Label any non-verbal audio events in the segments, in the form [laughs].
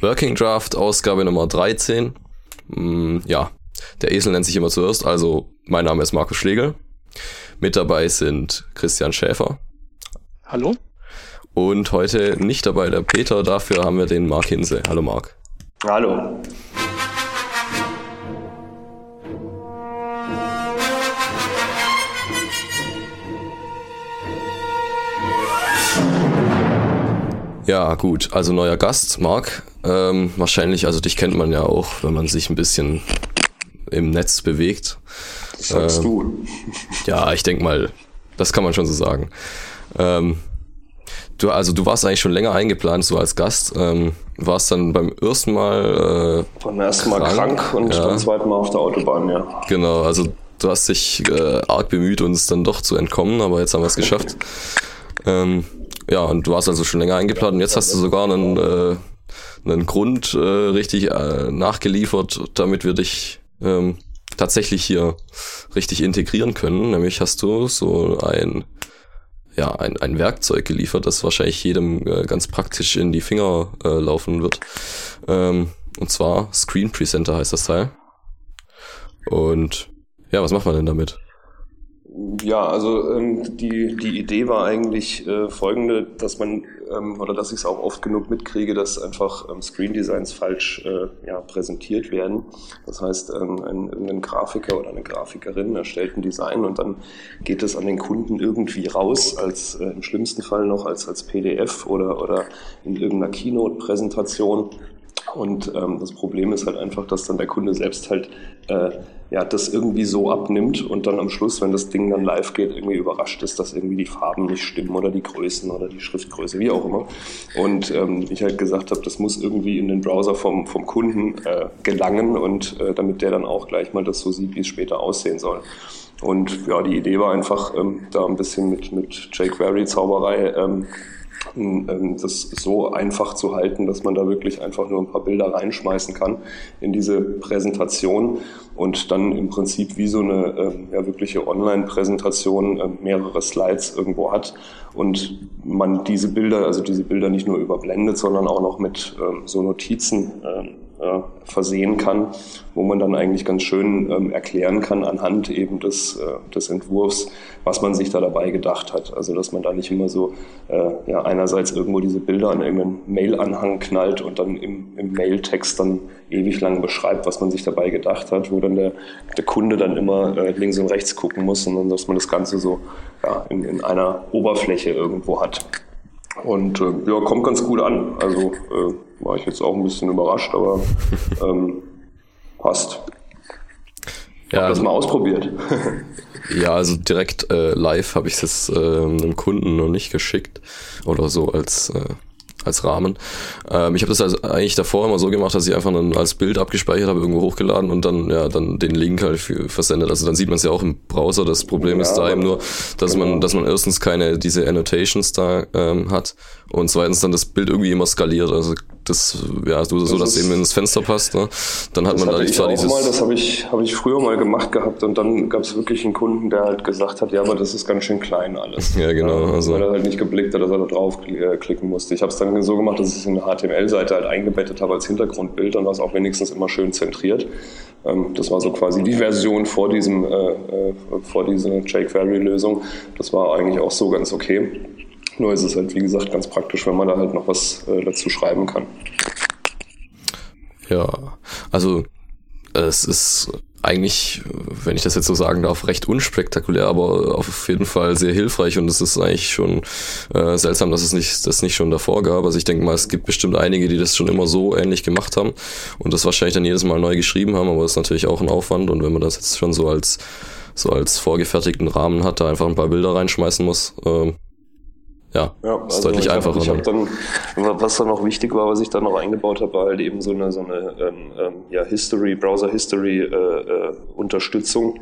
Working Draft, Ausgabe Nummer 13. Hm, ja, der Esel nennt sich immer zuerst, also mein Name ist Markus Schlegel. Mit dabei sind Christian Schäfer. Hallo. Und heute nicht dabei der Peter, dafür haben wir den Mark Hinse. Hallo Mark. Hallo. Ja, gut, also neuer Gast, Marc. Ähm, wahrscheinlich, also dich kennt man ja auch, wenn man sich ein bisschen im Netz bewegt. Das sagst ähm, du. Ja, ich denke mal, das kann man schon so sagen. Ähm, du, also du warst eigentlich schon länger eingeplant, so als Gast. Ähm, warst dann beim ersten Mal. Äh, beim ersten Mal krank, krank und ja. beim zweiten Mal auf der Autobahn, ja. Genau, also du hast dich äh, arg bemüht, uns dann doch zu entkommen, aber jetzt haben wir es geschafft. [laughs] ähm, ja, und du warst also schon länger eingeplant und jetzt hast du sogar einen, äh, einen Grund äh, richtig äh, nachgeliefert, damit wir dich ähm, tatsächlich hier richtig integrieren können. Nämlich hast du so ein ja, ein, ein Werkzeug geliefert, das wahrscheinlich jedem äh, ganz praktisch in die Finger äh, laufen wird. Ähm, und zwar Screen Presenter heißt das Teil. Und ja, was macht man denn damit? Ja, also ähm, die, die Idee war eigentlich äh, folgende, dass man, ähm, oder dass ich es auch oft genug mitkriege, dass einfach ähm, Screen Designs falsch äh, ja, präsentiert werden. Das heißt, ähm, ein, ein Grafiker oder eine Grafikerin erstellt ein Design und dann geht es an den Kunden irgendwie raus, als äh, im schlimmsten Fall noch als, als PDF oder, oder in irgendeiner Keynote-Präsentation. Und ähm, das Problem ist halt einfach, dass dann der Kunde selbst halt äh, ja, das irgendwie so abnimmt und dann am Schluss, wenn das Ding dann live geht, irgendwie überrascht ist, dass irgendwie die Farben nicht stimmen oder die Größen oder die Schriftgröße, wie auch immer. Und ähm, ich halt gesagt habe, das muss irgendwie in den Browser vom, vom Kunden äh, gelangen und äh, damit der dann auch gleich mal das so sieht, wie es später aussehen soll. Und ja, die Idee war einfach, ähm, da ein bisschen mit, mit jQuery-Zauberei ähm, ähm, das so einfach zu halten, dass man da wirklich einfach nur ein paar Bilder reinschmeißen kann in diese Präsentation und dann im Prinzip wie so eine ähm, ja, wirkliche Online-Präsentation äh, mehrere Slides irgendwo hat und man diese Bilder, also diese Bilder nicht nur überblendet, sondern auch noch mit ähm, so Notizen äh, versehen kann, wo man dann eigentlich ganz schön ähm, erklären kann anhand eben des, äh, des Entwurfs, was man sich da dabei gedacht hat. Also dass man da nicht immer so äh, ja, einerseits irgendwo diese Bilder an irgendeinen Mail-Anhang knallt und dann im, im Mail-Text dann ewig lang beschreibt, was man sich dabei gedacht hat, wo dann der, der Kunde dann immer äh, links und rechts gucken muss, sondern dass man das Ganze so ja, in, in einer Oberfläche irgendwo hat. Und äh, ja, kommt ganz gut an. Also äh, war ich jetzt auch ein bisschen überrascht, aber [laughs] ähm, passt. Ja, Hab das mal ausprobiert. ja, also direkt äh, live habe ich es jetzt äh, einem Kunden noch nicht geschickt oder so als äh, als Rahmen. Ähm, ich habe das also eigentlich davor immer so gemacht, dass ich einfach dann als Bild abgespeichert habe, irgendwo hochgeladen und dann ja dann den Link halt für, versendet. Also dann sieht man es ja auch im Browser. Das Problem ja, ist da eben nur, dass genau. man dass man erstens keine diese Annotations da ähm, hat und zweitens dann das Bild irgendwie immer skaliert. Also das, ja, so, das dass es eben ins Fenster passt. Ne? Dann hat man da nicht zwar dieses. Mal, das habe ich, hab ich früher mal gemacht gehabt und dann gab es wirklich einen Kunden, der halt gesagt hat, ja, aber das ist ganz schön klein alles. [laughs] Ja, genau. Ja, also. Weil er halt nicht geblickt hat, dass er da drauf äh, klicken musste. Ich habe es dann so gemacht, dass ich es in eine HTML-Seite halt eingebettet habe als Hintergrundbild, dann war es auch wenigstens immer schön zentriert. Ähm, das war so quasi die Version vor diesem, äh, äh, vor dieser jQuery-Lösung. Das war eigentlich auch so ganz okay. Nur ist es halt, wie gesagt, ganz praktisch, wenn man da halt noch was äh, dazu schreiben kann. Ja, also es ist eigentlich, wenn ich das jetzt so sagen darf, recht unspektakulär, aber auf jeden Fall sehr hilfreich und es ist eigentlich schon äh, seltsam, dass es nicht, das nicht schon davor gab. Also ich denke mal, es gibt bestimmt einige, die das schon immer so ähnlich gemacht haben und das wahrscheinlich dann jedes Mal neu geschrieben haben, aber das ist natürlich auch ein Aufwand und wenn man das jetzt schon so als so als vorgefertigten Rahmen hat, da einfach ein paar Bilder reinschmeißen muss, äh, ja, ja ist also deutlich einfacher. Ich habe dann, was dann noch wichtig war, was ich dann noch eingebaut habe, war halt eben so eine, so eine ähm, ähm ja, History, Browser History äh, äh, Unterstützung.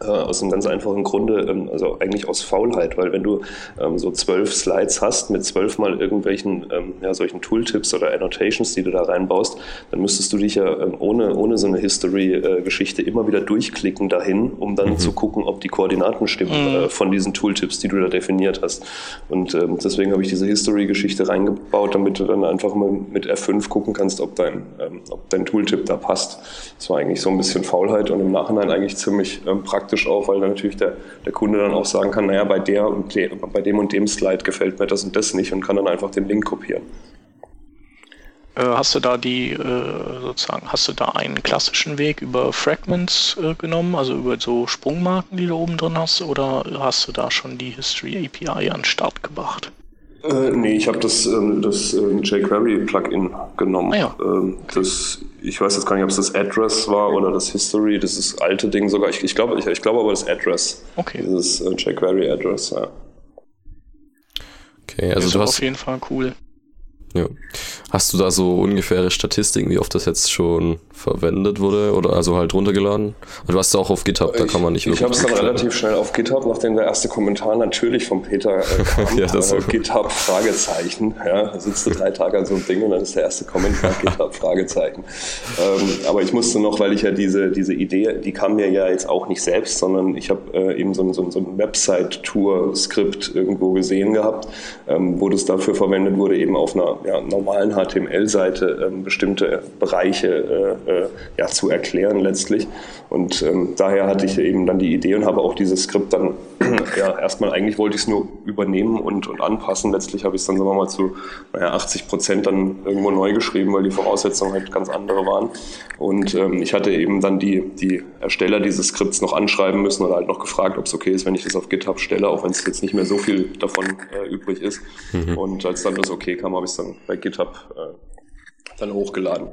Äh, aus einem ganz einfachen Grunde, ähm, also eigentlich aus Faulheit, weil wenn du ähm, so zwölf Slides hast mit zwölfmal irgendwelchen ähm, ja, solchen Tooltips oder Annotations, die du da reinbaust, dann müsstest du dich ja ähm, ohne, ohne so eine History-Geschichte immer wieder durchklicken dahin, um dann mhm. zu gucken, ob die Koordinaten stimmen mhm. äh, von diesen Tooltips, die du da definiert hast. Und ähm, deswegen habe ich diese History-Geschichte reingebaut, damit du dann einfach mal mit F5 gucken kannst, ob dein, ähm, ob dein Tooltip da passt. Das war eigentlich so ein bisschen Faulheit und im Nachhinein eigentlich ziemlich praktisch praktisch auch, weil natürlich der, der Kunde dann auch sagen kann, naja, bei der und de, bei dem und dem Slide gefällt mir das und das nicht und kann dann einfach den Link kopieren. Äh, hast du da die äh, sozusagen, hast du da einen klassischen Weg über Fragments äh, genommen, also über so Sprungmarken, die du oben drin hast, oder hast du da schon die History API an den Start gebracht? Äh, nee, ich habe das, ähm, das ähm, jQuery-Plugin genommen. Ah, ja. ähm, das, ich weiß jetzt gar nicht, ob es das Address war oder das History, das ist alte Ding sogar. Ich, ich glaube ich, ich glaub aber das Address. Okay. Dieses äh, jQuery-Address, ja. Okay, also das du hast... auf jeden Fall cool. Ja. Hast du da so ungefähre Statistiken, wie oft das jetzt schon verwendet wurde oder also halt runtergeladen? Also du hast es auch auf GitHub, da kann man nicht wirklich. Ich habe es dann relativ schnell auf GitHub, nachdem der erste Kommentar natürlich von Peter äh, [laughs] kam. ja, das äh, GitHub Fragezeichen. Ja, da sitzt du drei Tage an so einem Ding und dann ist der erste Kommentar [laughs] GitHub Fragezeichen. Ähm, aber ich musste noch, weil ich ja diese, diese Idee, die kam mir ja jetzt auch nicht selbst, sondern ich habe äh, eben so ein, so ein, so ein Website-Tour-Skript irgendwo gesehen gehabt, ähm, wo das dafür verwendet wurde, eben auf einer ja, normalen HTML-Seite ähm, bestimmte Bereiche äh, ja, zu erklären letztlich. Und ähm, daher hatte ich eben dann die Idee und habe auch dieses Skript dann [clears throat] ja erstmal eigentlich wollte ich es nur übernehmen und, und anpassen. Letztlich habe ich es dann sagen wir mal zu naja, 80 Prozent dann irgendwo neu geschrieben, weil die Voraussetzungen halt ganz andere waren. Und ähm, ich hatte eben dann die, die Ersteller dieses Skripts noch anschreiben müssen oder halt noch gefragt, ob es okay ist, wenn ich das auf GitHub stelle, auch wenn es jetzt nicht mehr so viel davon äh, übrig ist. Mhm. Und als dann das okay kam, habe ich es dann bei GitHub äh, dann hochgeladen.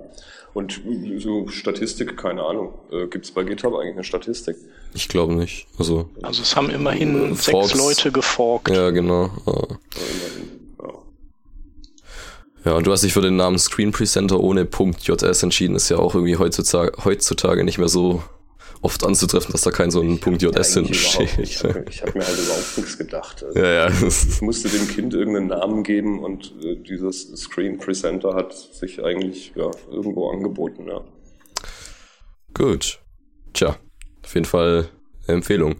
Und so Statistik, keine Ahnung. Äh, Gibt es bei GitHub eigentlich eine Statistik? Ich glaube nicht. Also, also es haben immerhin äh, sechs Leute geforkt. Ja, genau. Ja. Ja, und du hast dich für den Namen Screen Presenter ohne .js entschieden. Ist ja auch irgendwie heutzutage, heutzutage nicht mehr so oft anzutreffen, dass da kein so ein Punkt JS hinsteht. Ich habe hab mir halt überhaupt nichts gedacht. Also ja, ja. Ich musste dem Kind irgendeinen Namen geben und äh, dieses Screen Presenter hat sich eigentlich ja, irgendwo angeboten, ja. Gut. Tja, auf jeden Fall eine Empfehlung.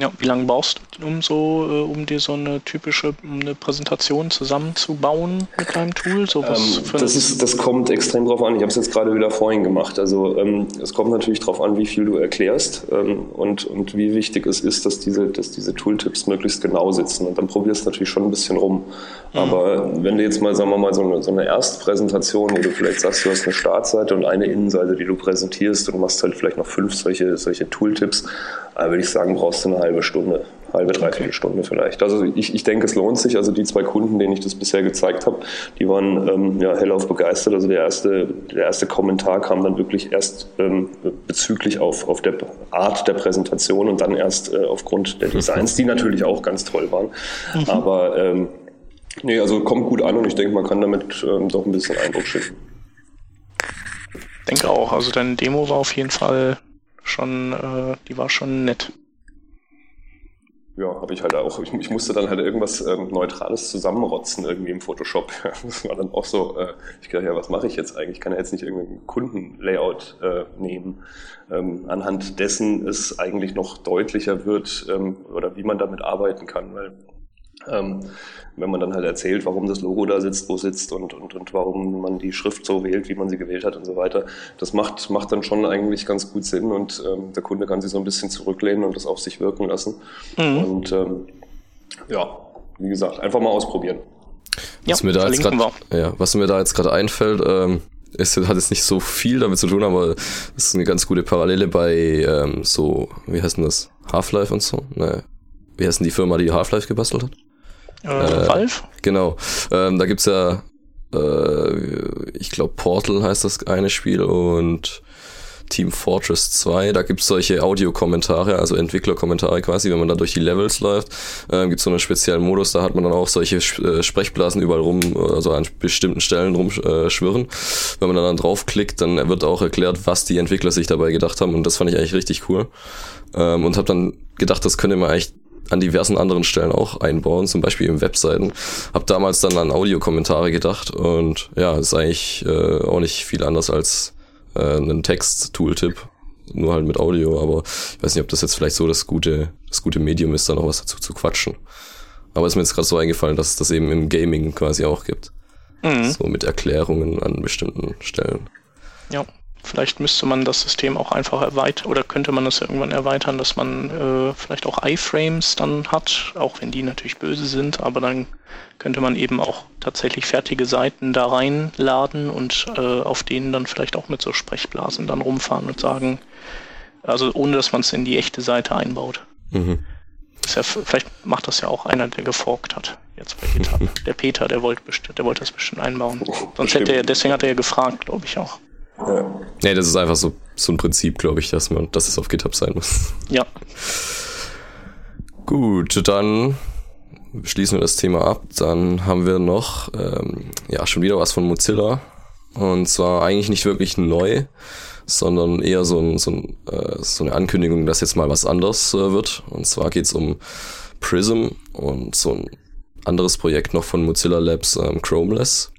Ja, wie lange brauchst du, um so, äh, um dir so eine typische eine Präsentation zusammenzubauen mit deinem Tool? So ähm, das, ist, das kommt extrem drauf an. Ich habe es jetzt gerade wieder vorhin gemacht. Also ähm, es kommt natürlich drauf an, wie viel du erklärst ähm, und, und wie wichtig es ist, dass diese, dass diese Tooltips möglichst genau sitzen. Und dann probierst du natürlich schon ein bisschen rum. Mhm. Aber wenn du jetzt mal, sagen wir mal, so eine, so eine Erstpräsentation, wo du vielleicht sagst, du hast eine Startseite und eine Innenseite, die du präsentierst und machst halt vielleicht noch fünf solche, solche Tooltips, äh, würde ich sagen, brauchst du eine halbe Stunde, halbe, dreiviertel. Stunde vielleicht. Also ich, ich denke, es lohnt sich. Also die zwei Kunden, denen ich das bisher gezeigt habe, die waren ähm, ja, hellauf begeistert. Also der erste, der erste Kommentar kam dann wirklich erst ähm, bezüglich auf, auf der Art der Präsentation und dann erst äh, aufgrund der Designs, die natürlich auch ganz toll waren. Mhm. Aber ähm, nee, also kommt gut an und ich denke, man kann damit ähm, doch ein bisschen Eindruck schicken. Ich denke auch. Also deine Demo war auf jeden Fall schon, äh, die war schon nett. Ja, habe ich halt auch. Ich, ich, musste dann halt irgendwas ähm, Neutrales zusammenrotzen irgendwie im Photoshop. [laughs] das war dann auch so, äh, ich dachte, ja, was mache ich jetzt eigentlich? Ich kann ja jetzt nicht irgendein Kundenlayout äh, nehmen, ähm, anhand dessen es eigentlich noch deutlicher wird ähm, oder wie man damit arbeiten kann, weil ähm, wenn man dann halt erzählt, warum das Logo da sitzt, wo es sitzt und, und, und warum man die Schrift so wählt, wie man sie gewählt hat und so weiter, das macht, macht dann schon eigentlich ganz gut Sinn und ähm, der Kunde kann sich so ein bisschen zurücklehnen und das auf sich wirken lassen. Mhm. Und ähm, ja, wie gesagt, einfach mal ausprobieren. Was, ja, mir, da jetzt grad, ja, was mir da jetzt gerade einfällt, ähm, es hat jetzt nicht so viel damit zu tun, aber es ist eine ganz gute Parallele bei ähm, so, wie heißt denn das? Half-Life und so? Ne. Wie heißt denn die Firma, die Half-Life gebastelt hat? Äh, äh, Valve? Genau. Ähm, da gibt's ja, äh, ich glaube, Portal heißt das eine Spiel und Team Fortress 2. Da gibt's solche Audiokommentare, also Entwicklerkommentare quasi, wenn man da durch die Levels läuft. Äh, gibt's so einen speziellen Modus, da hat man dann auch solche äh, Sprechblasen überall rum, also an bestimmten Stellen rumschwirren. Äh, wenn man dann, dann draufklickt, dann wird auch erklärt, was die Entwickler sich dabei gedacht haben und das fand ich eigentlich richtig cool. Ähm, und habe dann gedacht, das könnte man eigentlich an diversen anderen Stellen auch einbauen, zum Beispiel in Webseiten. Hab damals dann an Audiokommentare gedacht und ja, ist eigentlich äh, auch nicht viel anders als äh, ein Text-Tooltip, nur halt mit Audio, aber ich weiß nicht, ob das jetzt vielleicht so das gute, das gute Medium ist, da noch was dazu zu quatschen. Aber ist mir jetzt gerade so eingefallen, dass es das eben im Gaming quasi auch gibt. Mhm. So mit Erklärungen an bestimmten Stellen. Ja. Vielleicht müsste man das System auch einfach erweitern oder könnte man das irgendwann erweitern, dass man äh, vielleicht auch iFrames dann hat, auch wenn die natürlich böse sind, aber dann könnte man eben auch tatsächlich fertige Seiten da reinladen und äh, auf denen dann vielleicht auch mit so Sprechblasen dann rumfahren und sagen, also ohne dass man es in die echte Seite einbaut. Mhm. Ja, vielleicht macht das ja auch einer, der geforkt hat. Jetzt bei GitHub. [laughs] der Peter, der wollte, der wollte das bestimmt einbauen. Sonst hätte er, deswegen hat er ja gefragt, glaube ich auch. Ja. Nee, das ist einfach so, so ein Prinzip, glaube ich, dass man, dass es auf GitHub sein muss. Ja. Gut, dann schließen wir das Thema ab. Dann haben wir noch, ähm, ja, schon wieder was von Mozilla. Und zwar eigentlich nicht wirklich neu, sondern eher so, ein, so, ein, äh, so eine Ankündigung, dass jetzt mal was anders äh, wird. Und zwar geht's um Prism und so ein anderes Projekt noch von Mozilla Labs, ähm, Chromeless.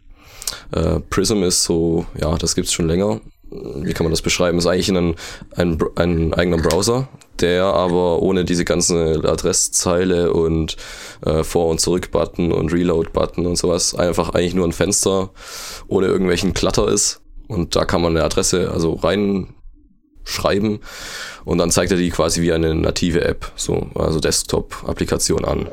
Äh, Prism ist so, ja, das gibt's schon länger. Wie kann man das beschreiben? Ist eigentlich ein, ein, ein eigener Browser, der aber ohne diese ganze Adresszeile und äh, Vor- und Zurück-Button und Reload-Button und sowas einfach eigentlich nur ein Fenster ohne irgendwelchen Klatter ist. Und da kann man eine Adresse also reinschreiben und dann zeigt er die quasi wie eine native App, so also Desktop-Applikation an.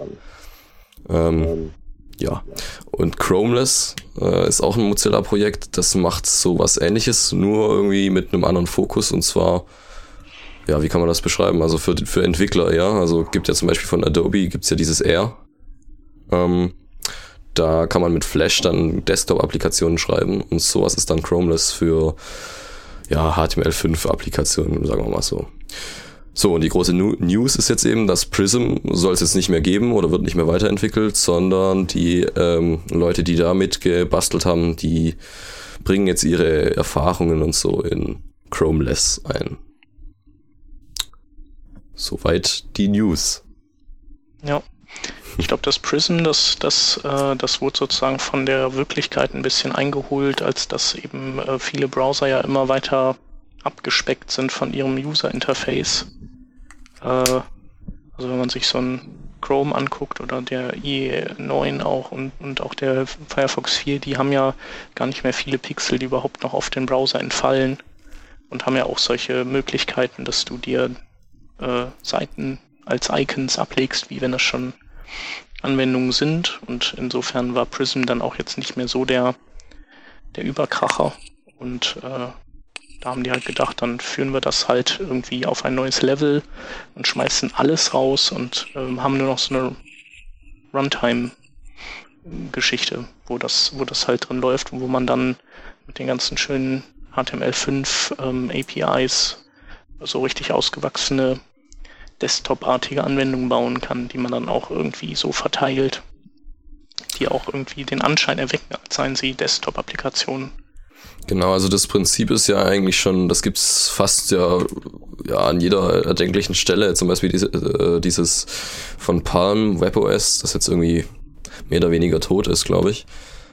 Ähm, ja. Und Chromeless äh, ist auch ein Mozilla-Projekt, das macht so was ähnliches, nur irgendwie mit einem anderen Fokus und zwar, ja, wie kann man das beschreiben? Also für, für Entwickler, ja. Also gibt ja zum Beispiel von Adobe gibt's ja dieses Air. Ähm, da kann man mit Flash dann Desktop-Applikationen schreiben und sowas ist dann Chromeless für ja, HTML5-Applikationen, sagen wir mal so. So, und die große News ist jetzt eben, dass Prism soll es jetzt nicht mehr geben oder wird nicht mehr weiterentwickelt, sondern die ähm, Leute, die da mitgebastelt haben, die bringen jetzt ihre Erfahrungen und so in Chromeless ein. Soweit die News. Ja. Ich glaube, das Prism, das, das, äh, das wurde sozusagen von der Wirklichkeit ein bisschen eingeholt, als dass eben äh, viele Browser ja immer weiter abgespeckt sind von ihrem User-Interface. Äh, also wenn man sich so ein Chrome anguckt oder der IE9 auch und, und auch der Firefox 4, die haben ja gar nicht mehr viele Pixel, die überhaupt noch auf den Browser entfallen und haben ja auch solche Möglichkeiten, dass du dir äh, Seiten als Icons ablegst, wie wenn das schon Anwendungen sind. Und insofern war Prism dann auch jetzt nicht mehr so der, der Überkracher. Und äh, da haben die halt gedacht, dann führen wir das halt irgendwie auf ein neues Level und schmeißen alles raus und ähm, haben nur noch so eine Runtime-Geschichte, wo das, wo das halt drin läuft und wo man dann mit den ganzen schönen HTML5 ähm, APIs so richtig ausgewachsene Desktop-artige Anwendungen bauen kann, die man dann auch irgendwie so verteilt, die auch irgendwie den Anschein erwecken, als seien sie Desktop-Applikationen. Genau, also das Prinzip ist ja eigentlich schon, das gibt's fast ja, ja an jeder erdenklichen Stelle, zum Beispiel diese, äh, dieses von Palm WebOS, das jetzt irgendwie mehr oder weniger tot ist, glaube ich.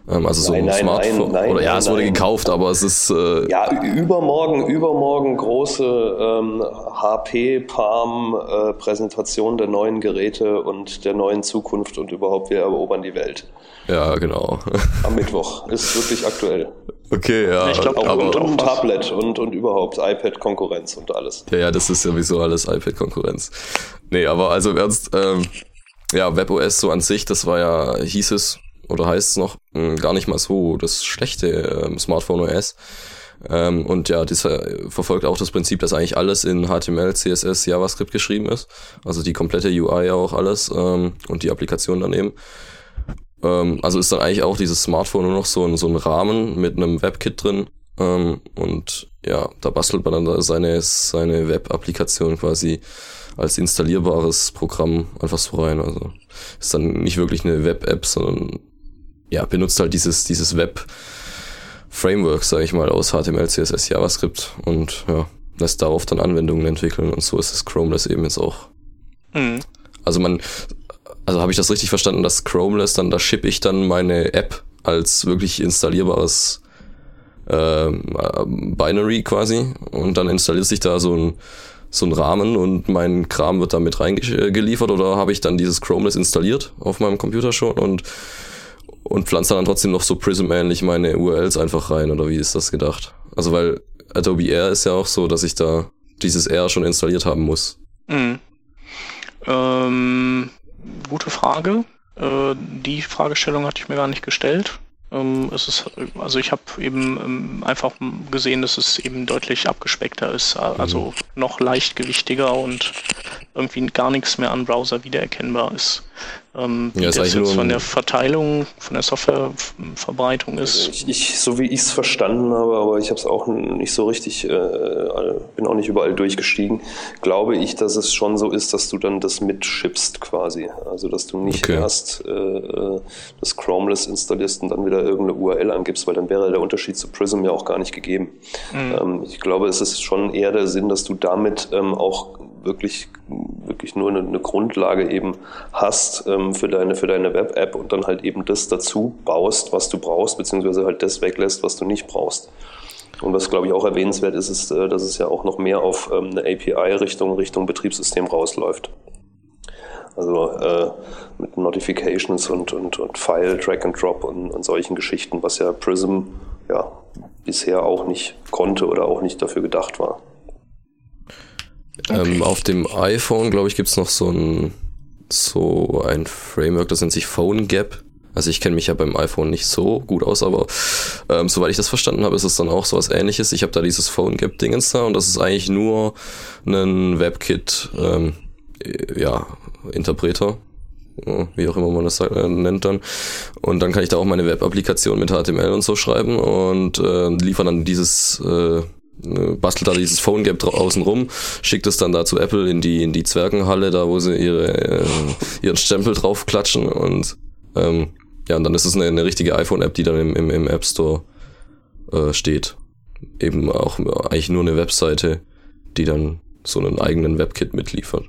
Ähm, also so ein nein, Smartphone. Nein, oder ja, es wurde gekauft, aber es ist. Äh ja, übermorgen, übermorgen große ähm, HP Palm äh, Präsentation der neuen Geräte und der neuen Zukunft und überhaupt wir erobern die Welt. Ja, genau. [laughs] Am Mittwoch. Ist wirklich aktuell. Okay, ja. Ich glaub, aber und, und Tablet und, und überhaupt iPad-Konkurrenz und alles. Ja, ja, das ist sowieso alles iPad-Konkurrenz. Nee, aber also im Ernst, ähm, ja, WebOS so an sich, das war ja, hieß es, oder heißt es noch, mh, hm, gar nicht mal so das schlechte ähm, Smartphone OS. Ähm, und ja, das verfolgt auch das Prinzip, dass eigentlich alles in HTML, CSS, JavaScript geschrieben ist. Also die komplette UI auch alles ähm, und die Applikation daneben. Ähm, also ist dann eigentlich auch dieses Smartphone nur noch so ein, so ein Rahmen mit einem WebKit drin Ähm, und ja, da bastelt man dann seine, seine Web-Applikation quasi als installierbares Programm einfach so rein. Also ist dann nicht wirklich eine Web-App, sondern ja, benutzt halt dieses, dieses Web-Framework, sage ich mal, aus HTML, CSS, JavaScript und ja, lässt darauf dann Anwendungen entwickeln und so ist das Chromeless eben jetzt auch. Mhm. Also man, also habe ich das richtig verstanden, dass Chromeless dann, da ship ich dann meine App als wirklich installierbares ähm, äh, Binary quasi und dann installiert sich da so ein so ein Rahmen und mein Kram wird damit reingeliefert oder habe ich dann dieses Chromeless installiert auf meinem Computer schon und und pflanze dann trotzdem noch so Prism-ähnlich meine URLs einfach rein oder wie ist das gedacht? Also weil Adobe Air ist ja auch so, dass ich da dieses Air schon installiert haben muss. Mhm. Ähm, gute Frage. Äh, die Fragestellung hatte ich mir gar nicht gestellt. Ähm, es ist, also ich habe eben ähm, einfach gesehen, dass es eben deutlich abgespeckter ist, also mhm. noch leichtgewichtiger und irgendwie gar nichts mehr an Browser wiedererkennbar ist. Ähm, wie ja, das jetzt von der Verteilung, von der Softwareverbreitung ist. Ich, ich, so wie ich es verstanden habe, aber ich habe es auch nicht so richtig, äh, bin auch nicht überall durchgestiegen, glaube ich, dass es schon so ist, dass du dann das mitschippst quasi. Also dass du nicht okay. erst äh, äh, das Chromeless installierst und dann wieder irgendeine URL angibst, weil dann wäre der Unterschied zu Prism ja auch gar nicht gegeben. Mhm. Ähm, ich glaube, es ist schon eher der Sinn, dass du damit ähm, auch wirklich, wirklich nur eine, eine Grundlage eben hast ähm, für deine, für deine Web-App und dann halt eben das dazu baust, was du brauchst, beziehungsweise halt das weglässt, was du nicht brauchst. Und was, glaube ich, auch erwähnenswert ist, ist, äh, dass es ja auch noch mehr auf ähm, eine API-Richtung, Richtung Betriebssystem rausläuft. Also äh, mit Notifications und, und, und File, Drag and Drop und, und solchen Geschichten, was ja Prism ja bisher auch nicht konnte oder auch nicht dafür gedacht war. Okay. Ähm, auf dem iPhone, glaube ich, gibt's noch so ein, so ein Framework, das nennt sich Phone Gap. Also ich kenne mich ja beim iPhone nicht so gut aus, aber ähm, soweit ich das verstanden habe, ist es dann auch so was ähnliches. Ich habe da dieses Phone Gap Dingens da und das ist eigentlich nur ein WebKit, ähm, ja, Interpreter, wie auch immer man das äh, nennt dann. Und dann kann ich da auch meine Web-Applikation mit HTML und so schreiben und äh, liefern dann dieses äh, bastelt da dieses Phone Gap außen rum, schickt es dann da zu Apple in die in die Zwergenhalle, da wo sie ihre äh, ihren Stempel drauf klatschen und ähm, ja, und dann ist es eine, eine richtige iPhone-App, die dann im, im, im App Store äh, steht. Eben auch eigentlich nur eine Webseite, die dann so einen eigenen WebKit mitliefert.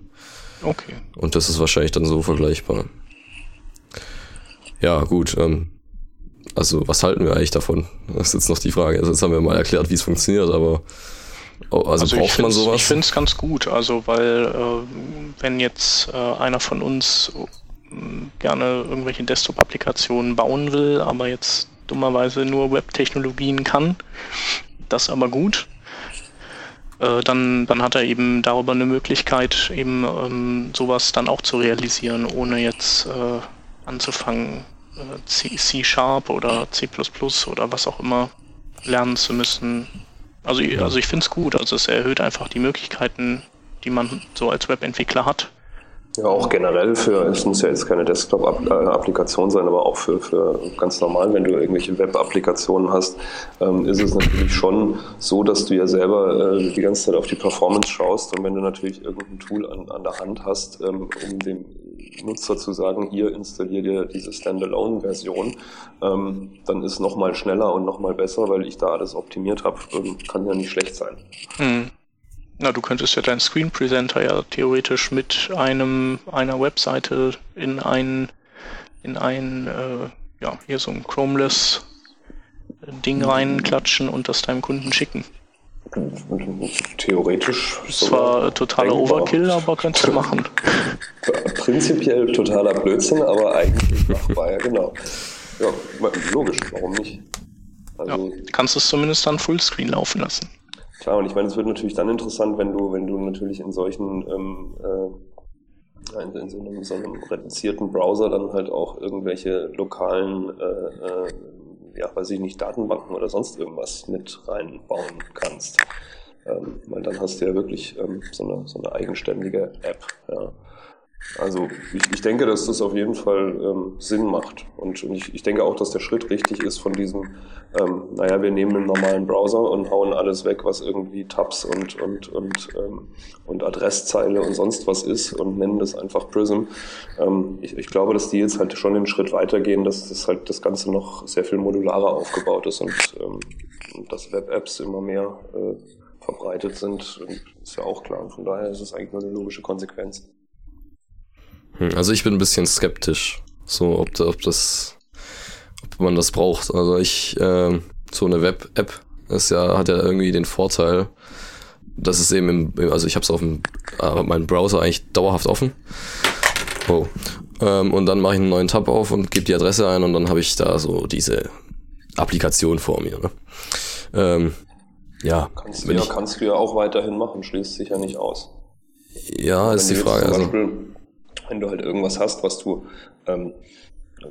Okay. Und das ist wahrscheinlich dann so vergleichbar. Ja, gut. Ähm, also was halten wir eigentlich davon? Das ist jetzt noch die Frage. Also jetzt haben wir mal erklärt, wie es funktioniert, aber oh, also, also braucht man sowas? Ich finde es ganz gut, also weil äh, wenn jetzt äh, einer von uns äh, gerne irgendwelche Desktop-Applikationen bauen will, aber jetzt dummerweise nur Web-Technologien kann, das aber gut, äh, dann, dann hat er eben darüber eine Möglichkeit, eben ähm, sowas dann auch zu realisieren, ohne jetzt äh, anzufangen, C, Sharp oder C oder was auch immer lernen zu müssen. Also, also ich finde es gut. Also es erhöht einfach die Möglichkeiten, die man so als Webentwickler hat. Ja, auch generell für, es muss ja jetzt keine Desktop-Applikation sein, aber auch für, für ganz normal, wenn du irgendwelche Web-Applikationen hast, ähm, ist es natürlich schon so, dass du ja selber äh, die ganze Zeit auf die Performance schaust und wenn du natürlich irgendein Tool an, an der Hand hast, ähm, um dem Nutzer zu sagen, hier installier dir diese Standalone-Version, ähm, dann ist nochmal schneller und nochmal besser, weil ich da alles optimiert habe. Kann ja nicht schlecht sein. Hm. Na, du könntest ja deinen Screen Presenter ja theoretisch mit einem einer Webseite in ein in ein äh, ja hier so ein Chromeless Ding reinklatschen und das deinem Kunden schicken. Theoretisch. Zwar totaler denkbar. Overkill, aber könntest du machen. [laughs] Prinzipiell totaler Blödsinn, aber eigentlich machbar, ja genau. Ja, logisch, warum nicht? Also, ja, kannst es zumindest dann Fullscreen laufen lassen. Klar, und ich meine, es wird natürlich dann interessant, wenn du, wenn du natürlich in solchen ähm, äh, in, in so, einem, so einem reduzierten Browser dann halt auch irgendwelche lokalen äh, äh, ja, weiß ich nicht, Datenbanken oder sonst irgendwas mit reinbauen kannst. Ähm, weil dann hast du ja wirklich ähm, so, eine, so eine eigenständige App. Ja. Also ich, ich denke, dass das auf jeden Fall ähm, Sinn macht. Und, und ich, ich denke auch, dass der Schritt richtig ist von diesem, ähm, naja, wir nehmen einen normalen Browser und hauen alles weg, was irgendwie Tabs und, und, und, ähm, und Adresszeile und sonst was ist und nennen das einfach Prism. Ähm, ich, ich glaube, dass die jetzt halt schon den Schritt weitergehen, dass das halt das Ganze noch sehr viel modularer aufgebaut ist und, ähm, dass Web-Apps immer mehr äh, verbreitet sind, ist ja auch klar. Und von daher ist es eigentlich nur eine logische Konsequenz. Hm, also ich bin ein bisschen skeptisch, so ob, ob das, ob man das braucht. Also ich, äh, so eine Web-App ist ja, hat ja irgendwie den Vorteil, dass es eben im, also ich habe es auf dem, äh, meinem Browser eigentlich dauerhaft offen. Oh. Ähm, und dann mache ich einen neuen Tab auf und gebe die Adresse ein und dann habe ich da so diese Applikation vor mir. Ne? Ähm, ja. Kannst du, ja, ich, kannst du ja auch weiterhin machen, schließt sich ja nicht aus. Ja, ist die Frage. Also, wenn du halt irgendwas hast, was du, ähm,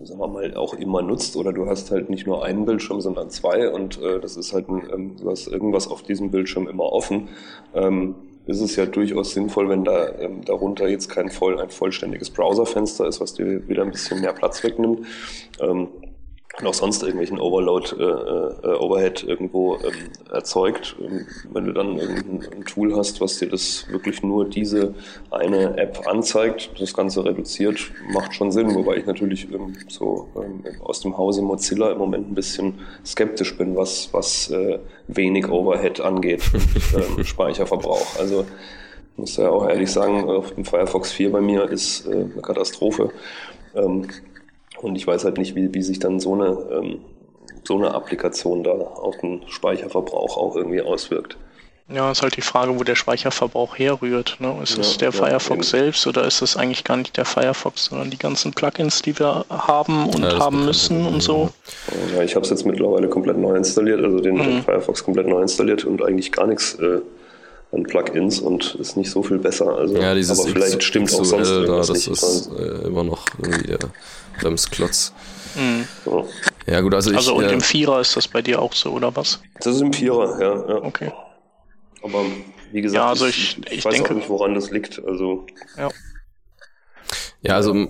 sagen wir mal, auch immer nutzt oder du hast halt nicht nur einen Bildschirm, sondern zwei und äh, das ist halt, ein, ähm, du hast irgendwas auf diesem Bildschirm immer offen, ähm, ist es ja durchaus sinnvoll, wenn da ähm, darunter jetzt kein voll, ein vollständiges Browserfenster ist, was dir wieder ein bisschen mehr Platz wegnimmt. Ähm, noch sonst irgendwelchen Overload, äh, äh, Overhead irgendwo ähm, erzeugt. Ähm, wenn du dann ein Tool hast, was dir das wirklich nur diese eine App anzeigt, das Ganze reduziert, macht schon Sinn, wobei ich natürlich ähm, so ähm, aus dem Hause Mozilla im Moment ein bisschen skeptisch bin, was, was äh, wenig Overhead angeht [laughs] und ähm, Speicherverbrauch. Also muss ja auch ehrlich sagen, auf dem Firefox 4 bei mir ist äh, eine Katastrophe. Und ich weiß halt nicht, wie, wie sich dann so eine, ähm, so eine Applikation da auf den Speicherverbrauch auch irgendwie auswirkt. Ja, ist halt die Frage, wo der Speicherverbrauch herrührt. Ne? Ist es ja, der ja, Firefox eben. selbst oder ist es eigentlich gar nicht der Firefox, sondern die ganzen Plugins, die wir haben und ja, haben müssen und so? Ja, ich habe es jetzt mittlerweile komplett neu installiert, also den, mhm. den, Firefox komplett neu installiert und eigentlich gar nichts äh, an Plugins und ist nicht so viel besser. Also, ja, dieses aber vielleicht X stimmt auch sonst da, das nicht. ist äh, immer noch irgendwie der Bremsklotz. Mhm. Ja gut, also, also ich... und äh, im Vierer ist das bei dir auch so, oder was? Das ist im Vierer, ja. ja. Okay. Aber wie gesagt, ja, also ich, ich, ich weiß denke, auch nicht, woran das liegt. Also ja. Ja, also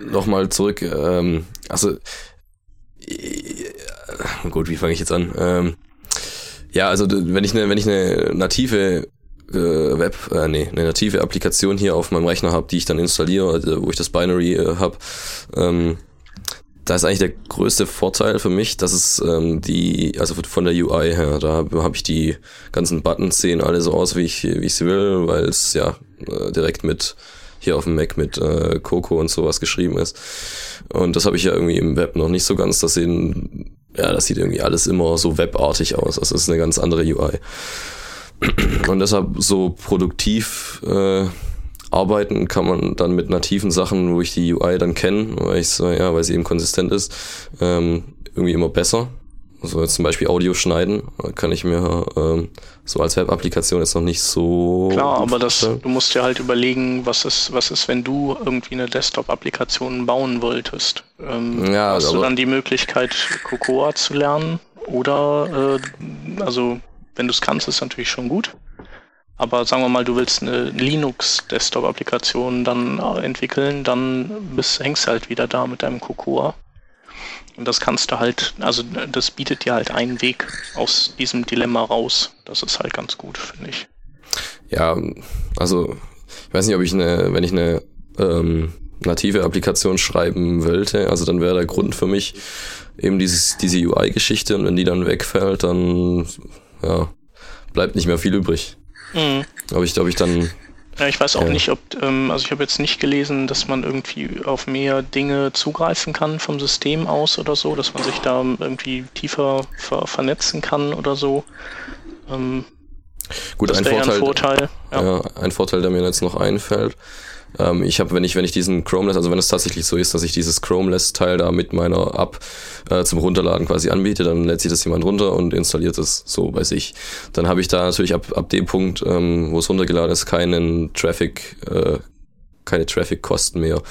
nochmal zurück. Ähm, also äh, gut, wie fange ich jetzt an? Ähm, ja, also wenn ich eine, wenn ich eine native äh, Web, äh, nee, eine native Applikation hier auf meinem Rechner habe, die ich dann installiere, also wo ich das Binary äh, habe, ähm, da ist eigentlich der größte Vorteil für mich, dass es ähm, die, also von der UI her, da habe hab ich die ganzen Buttons sehen alle so aus, wie ich, wie ich sie will, weil es ja äh, direkt mit hier auf dem Mac mit äh, Coco und sowas geschrieben ist. Und das habe ich ja irgendwie im Web noch nicht so ganz. Das sehen, ja, das sieht irgendwie alles immer so webartig aus. Das ist eine ganz andere UI. Und deshalb so produktiv äh, arbeiten kann man dann mit nativen Sachen, wo ich die UI dann kenne, weil ich ja, weil sie eben konsistent ist, ähm, irgendwie immer besser. Also jetzt zum Beispiel Audio schneiden, kann ich mir ähm, so als Web-Applikation jetzt noch nicht so. Klar, aber das, du musst dir halt überlegen, was ist, was ist, wenn du irgendwie eine Desktop-Applikation bauen wolltest. Ähm, ja, hast du dann die Möglichkeit, Cocoa zu lernen? Oder äh, also wenn du es kannst, ist natürlich schon gut. Aber sagen wir mal, du willst eine Linux-Desktop-Applikation dann entwickeln, dann bist, hängst du halt wieder da mit deinem Cocoa. Das kannst du halt, also das bietet dir halt einen Weg aus diesem Dilemma raus. Das ist halt ganz gut, finde ich. Ja, also ich weiß nicht, ob ich eine, wenn ich eine ähm, native Applikation schreiben wollte, also dann wäre der Grund für mich eben dieses, diese UI-Geschichte und wenn die dann wegfällt, dann ja, bleibt nicht mehr viel übrig. Mhm. Aber ich glaube, ich dann. Ja, ich weiß auch ja. nicht, ob, ähm, also ich habe jetzt nicht gelesen, dass man irgendwie auf mehr Dinge zugreifen kann vom System aus oder so, dass man sich da irgendwie tiefer ver vernetzen kann oder so. Ähm, Gut, ein Vorteil, ein Vorteil, ja. ja. ein Vorteil, der mir jetzt noch einfällt, ähm, ich habe, wenn ich, wenn ich diesen Chromeless, also wenn es tatsächlich so ist, dass ich dieses Chromeless-Teil da mit meiner App äh, zum Runterladen quasi anbiete, dann lädt sich das jemand runter und installiert es so bei sich. Dann habe ich da natürlich ab, ab dem Punkt, ähm, wo es runtergeladen ist, keinen Traffic äh, keine Traffic-Kosten mehr.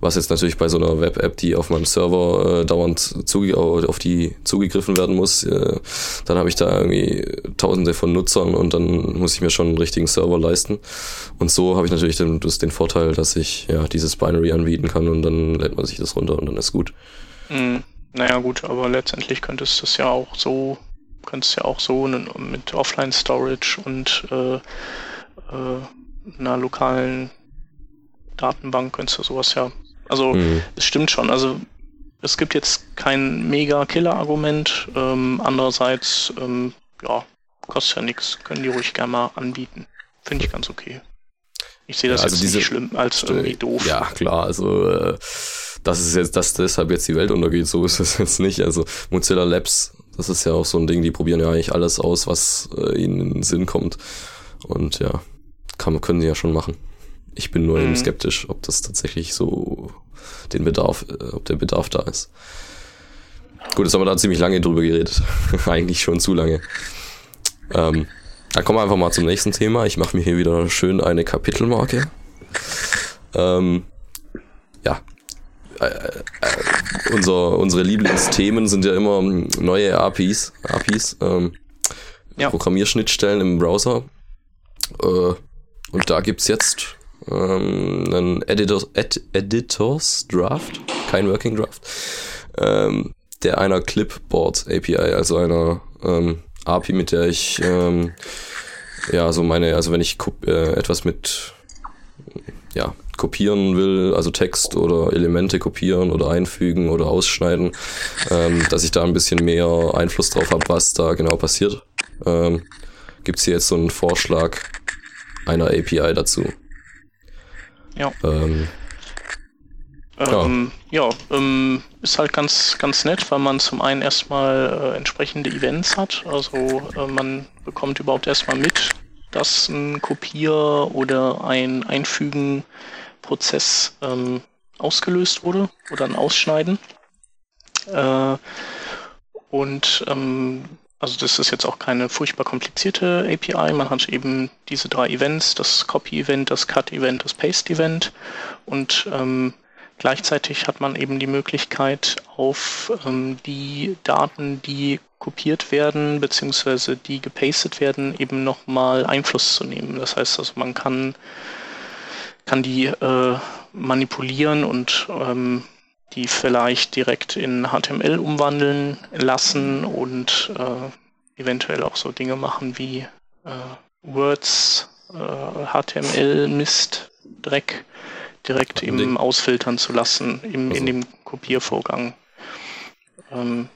Was jetzt natürlich bei so einer Web-App, die auf meinem Server äh, dauernd zuge auf die zugegriffen werden muss, äh, dann habe ich da irgendwie tausende von Nutzern und dann muss ich mir schon einen richtigen Server leisten. Und so habe ich natürlich den, das, den Vorteil, dass ich ja dieses Binary anbieten kann und dann lädt man sich das runter und dann ist gut. Mhm. Naja gut, aber letztendlich könntest du es ja auch so, könntest ja auch so mit Offline-Storage und äh, äh, einer lokalen Datenbank könntest du sowas ja. Also mhm. es stimmt schon. Also es gibt jetzt kein mega Killer-Argument. Ähm, andererseits, ähm, ja, kostet ja nichts. Können die ruhig gerne mal anbieten. Finde ich ganz okay. Ich sehe das ja, also jetzt diese, nicht schlimm als irgendwie doof. Ja, klar. Also äh, das ist jetzt, dass deshalb jetzt die Welt untergeht, so [laughs] ist es jetzt nicht. Also Mozilla Labs, das ist ja auch so ein Ding, die probieren ja eigentlich alles aus, was äh, ihnen in den Sinn kommt. Und ja, kann, können sie ja schon machen. Ich bin nur mhm. eben skeptisch, ob das tatsächlich so den Bedarf, äh, ob der Bedarf da ist. Gut, jetzt haben wir da ziemlich lange drüber geredet. [laughs] Eigentlich schon zu lange. Ähm, dann kommen wir einfach mal zum nächsten Thema. Ich mache mir hier wieder schön eine Kapitelmarke. Ähm, ja. Äh, äh, unser, unsere Lieblingsthemen sind ja immer neue APIs, APIs ähm, ja. Programmierschnittstellen im Browser. Äh, und da gibt's jetzt ähm, einen Editor, Ed, Editors Draft, kein Working Draft, ähm, der einer Clipboard API, also einer ähm, API, mit der ich ähm, ja so meine, also wenn ich äh, etwas mit ja kopieren will, also Text oder Elemente kopieren oder einfügen oder ausschneiden, ähm, dass ich da ein bisschen mehr Einfluss drauf habe, was da genau passiert. Ähm, Gibt hier jetzt so einen Vorschlag einer API dazu. Ja. Ähm, ähm, ja, ja ähm, ist halt ganz, ganz nett, weil man zum einen erstmal äh, entsprechende Events hat. Also äh, man bekommt überhaupt erstmal mit, dass ein Kopier- oder ein Einfügen-Prozess ähm, ausgelöst wurde oder ein Ausschneiden. Äh, und ähm, also das ist jetzt auch keine furchtbar komplizierte API. Man hat eben diese drei Events, das Copy-Event, das Cut-Event, das Paste-Event. Und ähm, gleichzeitig hat man eben die Möglichkeit, auf ähm, die Daten, die kopiert werden, beziehungsweise die gepastet werden, eben nochmal Einfluss zu nehmen. Das heißt also, man kann, kann die äh, manipulieren und ähm, die vielleicht direkt in HTML umwandeln lassen und äh, eventuell auch so Dinge machen wie äh, Words, äh, HTML, Mist, Dreck direkt eben Ding. ausfiltern zu lassen im, also. in dem Kopiervorgang. Ähm,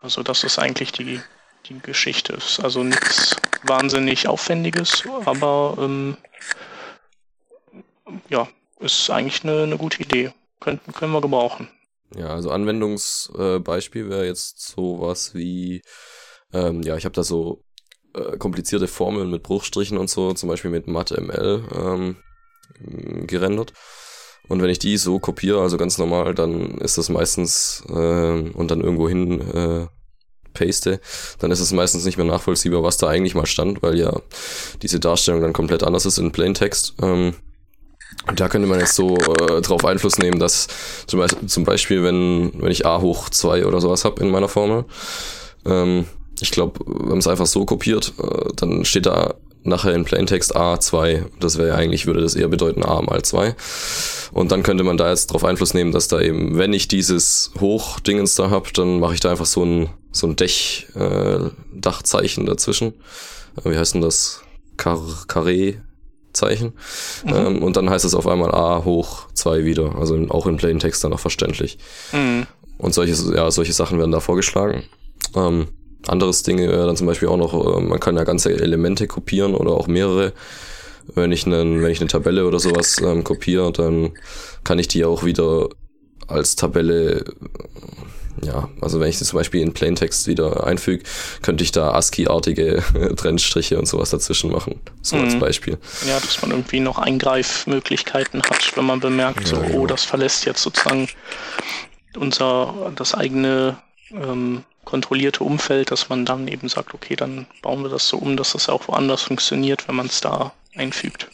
also das ist eigentlich die, die Geschichte. Ist also nichts wahnsinnig Aufwendiges, aber ähm, ja, ist eigentlich eine, eine gute Idee. Könnten, können wir gebrauchen. Ja, also Anwendungsbeispiel wäre jetzt sowas wie, ähm, ja, ich habe da so äh, komplizierte Formeln mit Bruchstrichen und so, zum Beispiel mit MathML ähm, gerendert. Und wenn ich die so kopiere, also ganz normal, dann ist das meistens äh, und dann irgendwo hin äh, paste, dann ist es meistens nicht mehr nachvollziehbar, was da eigentlich mal stand, weil ja diese Darstellung dann komplett anders ist in Plaintext. Ähm, und da könnte man jetzt so äh, drauf Einfluss nehmen, dass zum, Beispiel, zum Beispiel wenn, wenn ich a hoch 2 oder sowas habe in meiner Formel, ähm, ich glaube, wenn man es einfach so kopiert, äh, dann steht da nachher in Plaintext A2. Das wäre ja eigentlich, würde das eher bedeuten A mal 2. Und dann könnte man da jetzt drauf Einfluss nehmen, dass da eben, wenn ich dieses Hochdingens da habe, dann mache ich da einfach so ein, so ein Dech, äh, Dachzeichen dazwischen. Äh, wie heißt denn das? Car Carré Zeichen. Mhm. Ähm, und dann heißt es auf einmal A hoch 2 wieder. Also auch in Plain Text dann auch verständlich. Mhm. Und solche, ja, solche Sachen werden da vorgeschlagen. Ähm, anderes Ding wäre dann zum Beispiel auch noch, äh, man kann ja ganze Elemente kopieren oder auch mehrere. Wenn ich, einen, wenn ich eine Tabelle oder sowas ähm, kopiere, dann kann ich die auch wieder als Tabelle ja, also wenn ich das zum Beispiel in Plaintext wieder einfüge, könnte ich da ASCII-artige [laughs] Trennstriche und sowas dazwischen machen. So mhm. als Beispiel. Ja, dass man irgendwie noch Eingreifmöglichkeiten hat, wenn man bemerkt, ja, so, genau. oh, das verlässt jetzt sozusagen unser, das eigene ähm, kontrollierte Umfeld, dass man dann eben sagt, okay, dann bauen wir das so um, dass das auch woanders funktioniert, wenn man es da einfügt.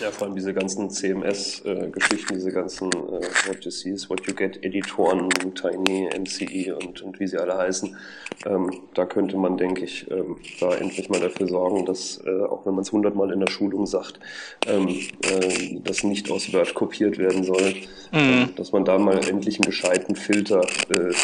Ja, vor allem diese ganzen CMS-Geschichten, diese ganzen äh, What You See is What You Get Editoren, Tiny, MCE und, und wie sie alle heißen. Ähm, da könnte man, denke ich, ähm, da endlich mal dafür sorgen, dass, äh, auch wenn man es hundertmal in der Schulung sagt, ähm, äh, das nicht aus Word kopiert werden soll, mhm. äh, dass man da mal endlich einen gescheiten Filter äh,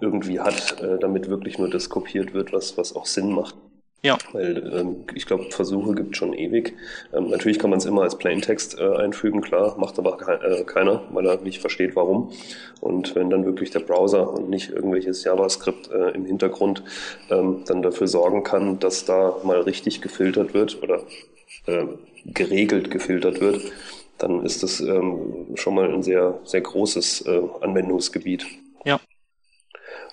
irgendwie hat, äh, damit wirklich nur das kopiert wird, was, was auch Sinn macht. Ja. Weil ähm, ich glaube, Versuche gibt schon ewig. Ähm, natürlich kann man es immer als Plaintext äh, einfügen, klar, macht aber ke äh, keiner, weil er nicht versteht, warum. Und wenn dann wirklich der Browser und nicht irgendwelches JavaScript äh, im Hintergrund ähm, dann dafür sorgen kann, dass da mal richtig gefiltert wird oder äh, geregelt gefiltert wird, dann ist das ähm, schon mal ein sehr, sehr großes äh, Anwendungsgebiet. Ja.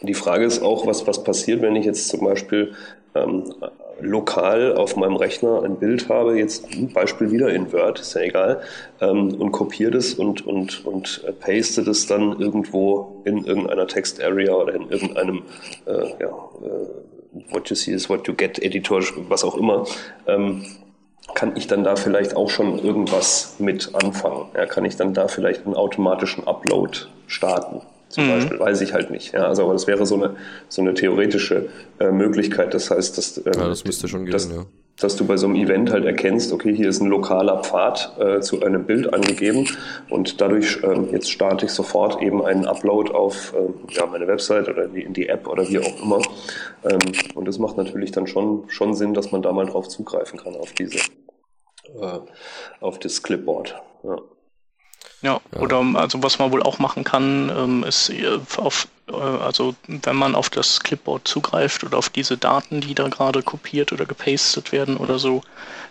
Die Frage ist auch, was, was passiert, wenn ich jetzt zum Beispiel ähm, lokal auf meinem Rechner ein Bild habe, jetzt ein Beispiel wieder in Word, ist ja egal, ähm, und kopiere das und, und, und paste das dann irgendwo in irgendeiner Text-Area oder in irgendeinem äh, ja, äh, What you see is what you get Editor, was auch immer, ähm, kann ich dann da vielleicht auch schon irgendwas mit anfangen? Ja, kann ich dann da vielleicht einen automatischen Upload starten? Zum mhm. Beispiel, weiß ich halt nicht. Ja, also aber das wäre so eine so eine theoretische äh, Möglichkeit. Das heißt, dass ähm, ja, das müsste schon gehen, dass, ja. dass du bei so einem Event halt erkennst, okay, hier ist ein lokaler Pfad äh, zu einem Bild angegeben und dadurch ähm, jetzt starte ich sofort eben einen Upload auf ähm, ja, meine Website oder in die, in die App oder wie auch immer. Ähm, und das macht natürlich dann schon schon Sinn, dass man da mal drauf zugreifen kann auf diese äh, auf das Clipboard. Ja. Ja, ja, oder also was man wohl auch machen kann, ähm, ist äh, auf, äh, also wenn man auf das Clipboard zugreift oder auf diese Daten, die da gerade kopiert oder gepastet werden oder so,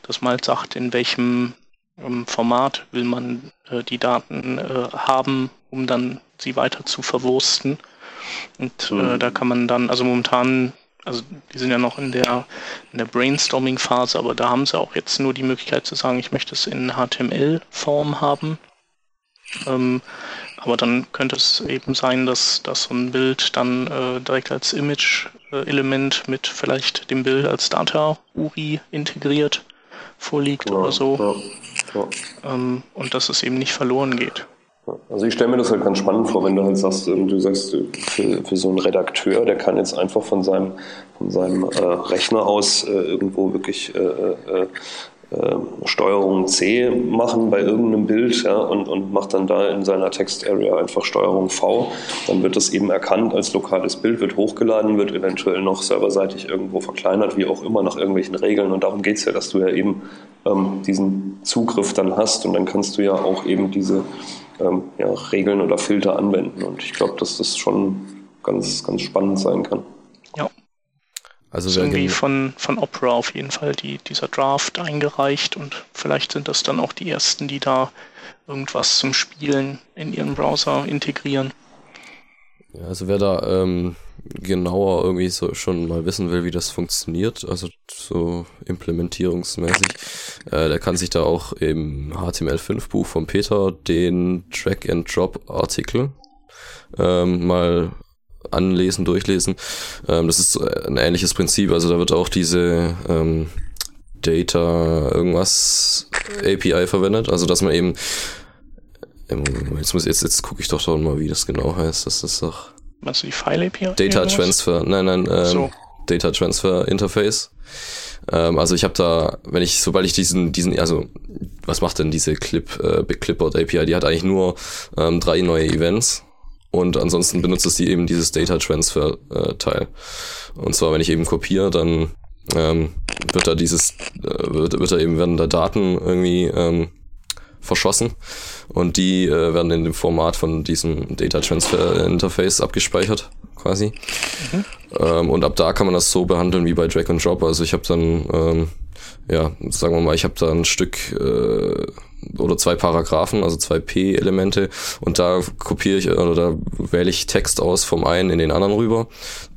dass man halt sagt, in welchem ähm, Format will man äh, die Daten äh, haben, um dann sie weiter zu verwursten. Und äh, mhm. da kann man dann, also momentan also die sind ja noch in der, in der Brainstorming-Phase, aber da haben sie auch jetzt nur die Möglichkeit zu sagen, ich möchte es in HTML-Form haben. Ähm, aber dann könnte es eben sein, dass, dass so ein Bild dann äh, direkt als Image-Element mit vielleicht dem Bild als Data-URI integriert vorliegt ja, oder so. Ja, ja. Ähm, und dass es eben nicht verloren geht. Also ich stelle mir das halt ganz spannend vor, wenn du halt sagst, du sagst, für, für so einen Redakteur, der kann jetzt einfach von seinem, von seinem äh, Rechner aus äh, irgendwo wirklich äh, äh Steuerung C machen bei irgendeinem Bild ja, und, und macht dann da in seiner Text-Area einfach Steuerung V. Dann wird das eben erkannt als lokales Bild, wird hochgeladen, wird eventuell noch serverseitig irgendwo verkleinert, wie auch immer, nach irgendwelchen Regeln. Und darum geht es ja, dass du ja eben ähm, diesen Zugriff dann hast und dann kannst du ja auch eben diese ähm, ja, Regeln oder Filter anwenden. Und ich glaube, dass das schon ganz, ganz spannend sein kann. Also ist irgendwie von, von Opera auf jeden Fall die, dieser Draft eingereicht und vielleicht sind das dann auch die ersten, die da irgendwas zum Spielen in ihren Browser integrieren. Ja, also wer da ähm, genauer irgendwie so schon mal wissen will, wie das funktioniert, also so implementierungsmäßig, äh, der kann sich da auch im HTML5-Buch von Peter den Drag-and-Drop-Artikel ähm, mal anlesen, durchlesen. Ähm, das ist ein ähnliches Prinzip. Also da wird auch diese ähm, Data irgendwas API verwendet. Also dass man eben ähm, jetzt muss jetzt jetzt gucke ich doch schon mal, wie das genau heißt. Das ist doch. Was die File API? Data Transfer. Nein, nein. Ähm, so. Data Transfer Interface. Ähm, also ich habe da, wenn ich, sobald ich diesen, diesen, also was macht denn diese Clip, äh, Big Clipboard API? Die hat eigentlich nur ähm, drei neue Events und ansonsten benutzt es die eben dieses Data Transfer äh, Teil. Und zwar, wenn ich eben kopiere, dann ähm, wird da dieses, äh, wird, wird da eben werden da Daten irgendwie ähm, verschossen und die äh, werden in dem Format von diesem Data Transfer Interface abgespeichert quasi. Mhm. Ähm, und ab da kann man das so behandeln wie bei Drag and Drop. Also ich habe dann, ähm, ja, sagen wir mal, ich habe da ein Stück äh, oder zwei Paragraphen, also zwei P-Elemente und da kopiere ich oder da wähle ich Text aus vom einen in den anderen rüber.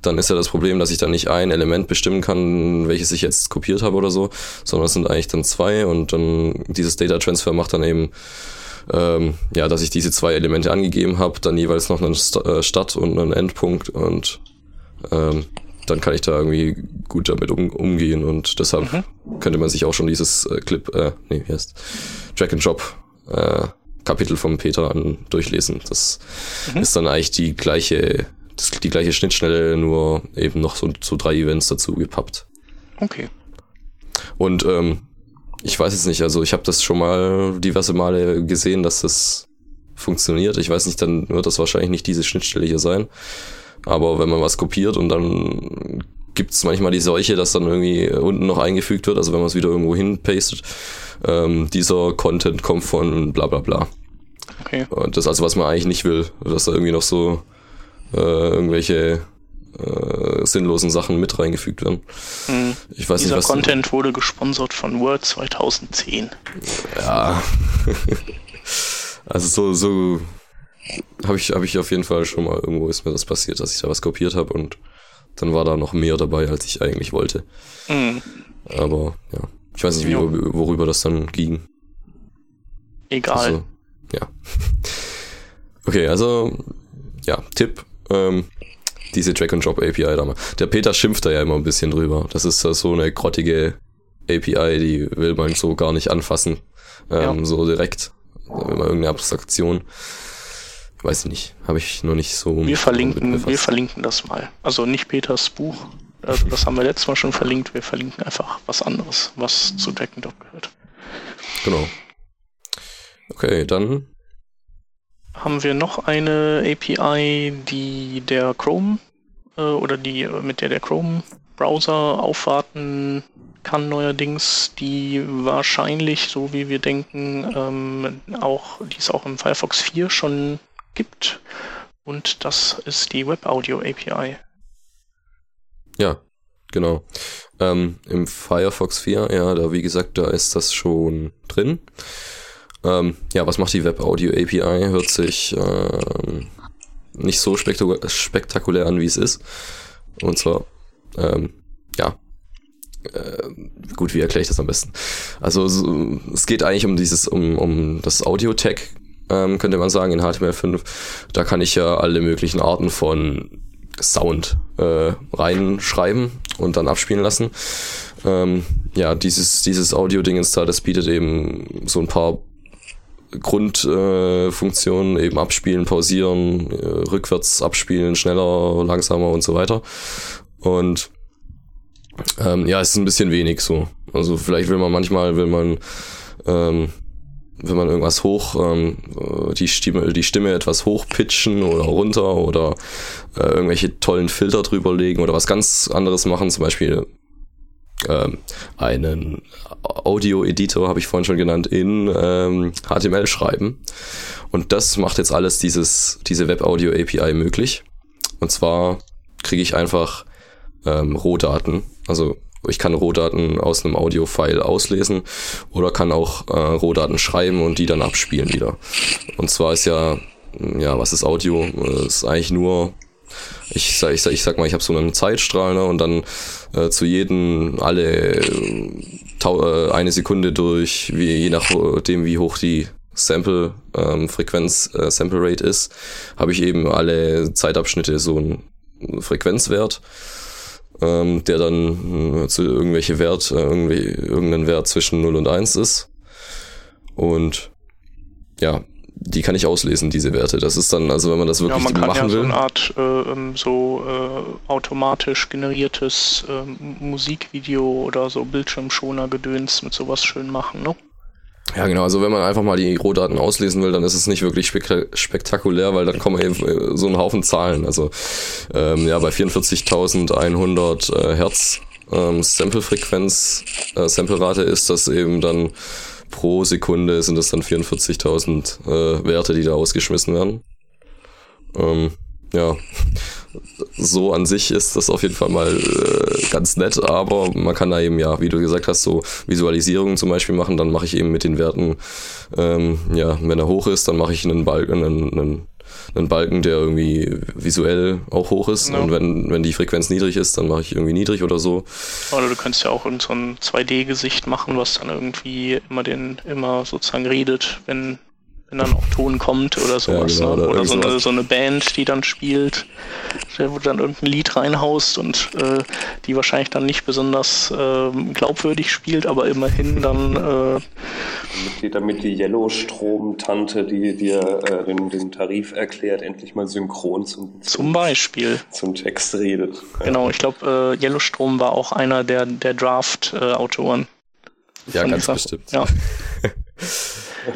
Dann ist ja das Problem, dass ich dann nicht ein Element bestimmen kann, welches ich jetzt kopiert habe oder so, sondern es sind eigentlich dann zwei und dann dieses Data Transfer macht dann eben ähm, ja, dass ich diese zwei Elemente angegeben habe, dann jeweils noch einen St äh, Start- und einen Endpunkt und ähm, dann kann ich da irgendwie gut damit um, umgehen und deshalb mhm. könnte man sich auch schon dieses äh, Clip, äh, nee, wie heißt, Drag and Drop äh, Kapitel vom Peter an durchlesen. Das mhm. ist dann eigentlich die gleiche, das, die gleiche Schnittstelle, nur eben noch so, so drei Events dazu gepappt. Okay. Und ähm, ich weiß jetzt nicht, also ich habe das schon mal diverse Male gesehen, dass das funktioniert. Ich weiß nicht, dann wird das wahrscheinlich nicht diese Schnittstelle hier sein. Aber wenn man was kopiert und dann gibt's manchmal die Seuche, dass dann irgendwie unten noch eingefügt wird, also wenn man es wieder irgendwo hinpastet, ähm, dieser Content kommt von bla bla bla. Okay. Und das ist also, was man eigentlich nicht will, dass da irgendwie noch so äh, irgendwelche äh, sinnlosen Sachen mit reingefügt werden. Mhm. Ich weiß Dieser nicht, was Content wurde gesponsert von Word 2010. Ja. [laughs] also so, so habe ich, hab ich auf jeden Fall schon mal irgendwo ist mir das passiert, dass ich da was kopiert habe und dann war da noch mehr dabei, als ich eigentlich wollte. Mhm. Aber ja, ich weiß nicht, wie, worüber das dann ging. Egal. Also, ja. [laughs] Okay, also ja, Tipp. Ähm, diese Drag and Drop API da mal. Der Peter schimpft da ja immer ein bisschen drüber. Das ist so eine grottige API, die will man so gar nicht anfassen. Ähm, ja. So direkt. Wenn man irgendeine Abstraktion. Weiß ich nicht. Habe ich noch nicht so. Wir verlinken, wir verlinken das mal. Also nicht Peters Buch. Also das haben wir letztes Mal schon verlinkt. Wir verlinken einfach was anderes, was zu Drag and Drop gehört. Genau. Okay, dann haben wir noch eine API, die der Chrome äh, oder die mit der der Chrome Browser aufwarten kann neuerdings, die wahrscheinlich, so wie wir denken, ähm, auch, die es auch im Firefox 4 schon gibt. Und das ist die Web Audio API. Ja, genau. Ähm, Im Firefox 4, ja, da wie gesagt, da ist das schon drin. Ähm, ja, was macht die Web Audio API? Hört sich ähm, nicht so spektakulär, spektakulär an, wie es ist. Und zwar, ähm, ja, äh, gut, wie erkläre ich das am besten? Also so, es geht eigentlich um dieses, um, um das Audio-Tag, ähm, könnte man sagen, in HTML5. Da kann ich ja alle möglichen Arten von Sound äh, reinschreiben und dann abspielen lassen. Ähm, ja, dieses, dieses Audio-Dingens da, das bietet eben so ein paar Grundfunktionen, äh, eben abspielen, pausieren, äh, rückwärts abspielen, schneller, langsamer und so weiter. Und ähm, ja, es ist ein bisschen wenig so. Also vielleicht will man manchmal, will man, ähm, wenn man irgendwas hoch, ähm, die Stimme, die Stimme etwas hochpitchen oder runter oder äh, irgendwelche tollen Filter drüberlegen oder was ganz anderes machen, zum Beispiel ähm, einen Audio-Editor, habe ich vorhin schon genannt, in ähm, HTML schreiben. Und das macht jetzt alles dieses, diese Web-Audio-API möglich. Und zwar kriege ich einfach ähm, Rohdaten. Also ich kann Rohdaten aus einem Audio-File auslesen oder kann auch äh, Rohdaten schreiben und die dann abspielen wieder. Und zwar ist ja, ja, was ist Audio? Das ist eigentlich nur ich sag, ich sag, ich sag mal, ich habe so einen Zeitstrahl ne, und dann äh, zu jedem alle äh, eine Sekunde durch, wie, je nachdem wie hoch die Sample ähm, Frequenz äh, Sample Rate ist, habe ich eben alle Zeitabschnitte so einen Frequenzwert, ähm, der dann äh, zu irgendwelche Wert, äh, irgendwie, irgendeinen Wert zwischen 0 und 1 ist. Und ja, die kann ich auslesen, diese Werte. Das ist dann, also wenn man das wirklich ja, man kann machen ja will. so eine Art äh, ähm, so äh, automatisch generiertes äh, Musikvideo oder so Bildschirmschoner-Gedöns mit sowas schön machen, ne? Ja, genau. Also wenn man einfach mal die Rohdaten auslesen will, dann ist es nicht wirklich spektakulär, weil dann kommen eben äh, so ein Haufen Zahlen. Also ähm, ja, bei 44.100 äh, Hertz ähm, Sample-Frequenz, äh, Sample-Rate ist das eben dann pro Sekunde sind das dann 44.000 äh, Werte, die da ausgeschmissen werden. Ähm, ja, so an sich ist das auf jeden Fall mal äh, ganz nett, aber man kann da eben, ja, wie du gesagt hast, so Visualisierungen zum Beispiel machen, dann mache ich eben mit den Werten, ähm, ja, wenn er hoch ist, dann mache ich einen Balken, einen, einen einen Balken, der irgendwie visuell auch hoch ist. Ja. Und wenn, wenn die Frequenz niedrig ist, dann mache ich irgendwie niedrig oder so. Oder du könntest ja auch so ein 2D-Gesicht machen, was dann irgendwie immer den, immer sozusagen redet, wenn, wenn dann auch Ton kommt oder sowas. genau, ne? oder Oder, so, eine, so eine Band, die dann spielt, wo du dann irgendein Lied reinhaust und äh, die wahrscheinlich dann nicht besonders ähm, glaubwürdig spielt, aber immerhin dann äh, Damit die, damit die Yellow-Strom-Tante, die dir äh, den, den Tarif erklärt, endlich mal synchron zum, zum Beispiel. zum Text redet. Ja. Genau, ich glaube, äh, Yellowstrom war auch einer der, der Draft-Autoren. Ja, von ganz dieser- bestimmt. Ja. [laughs]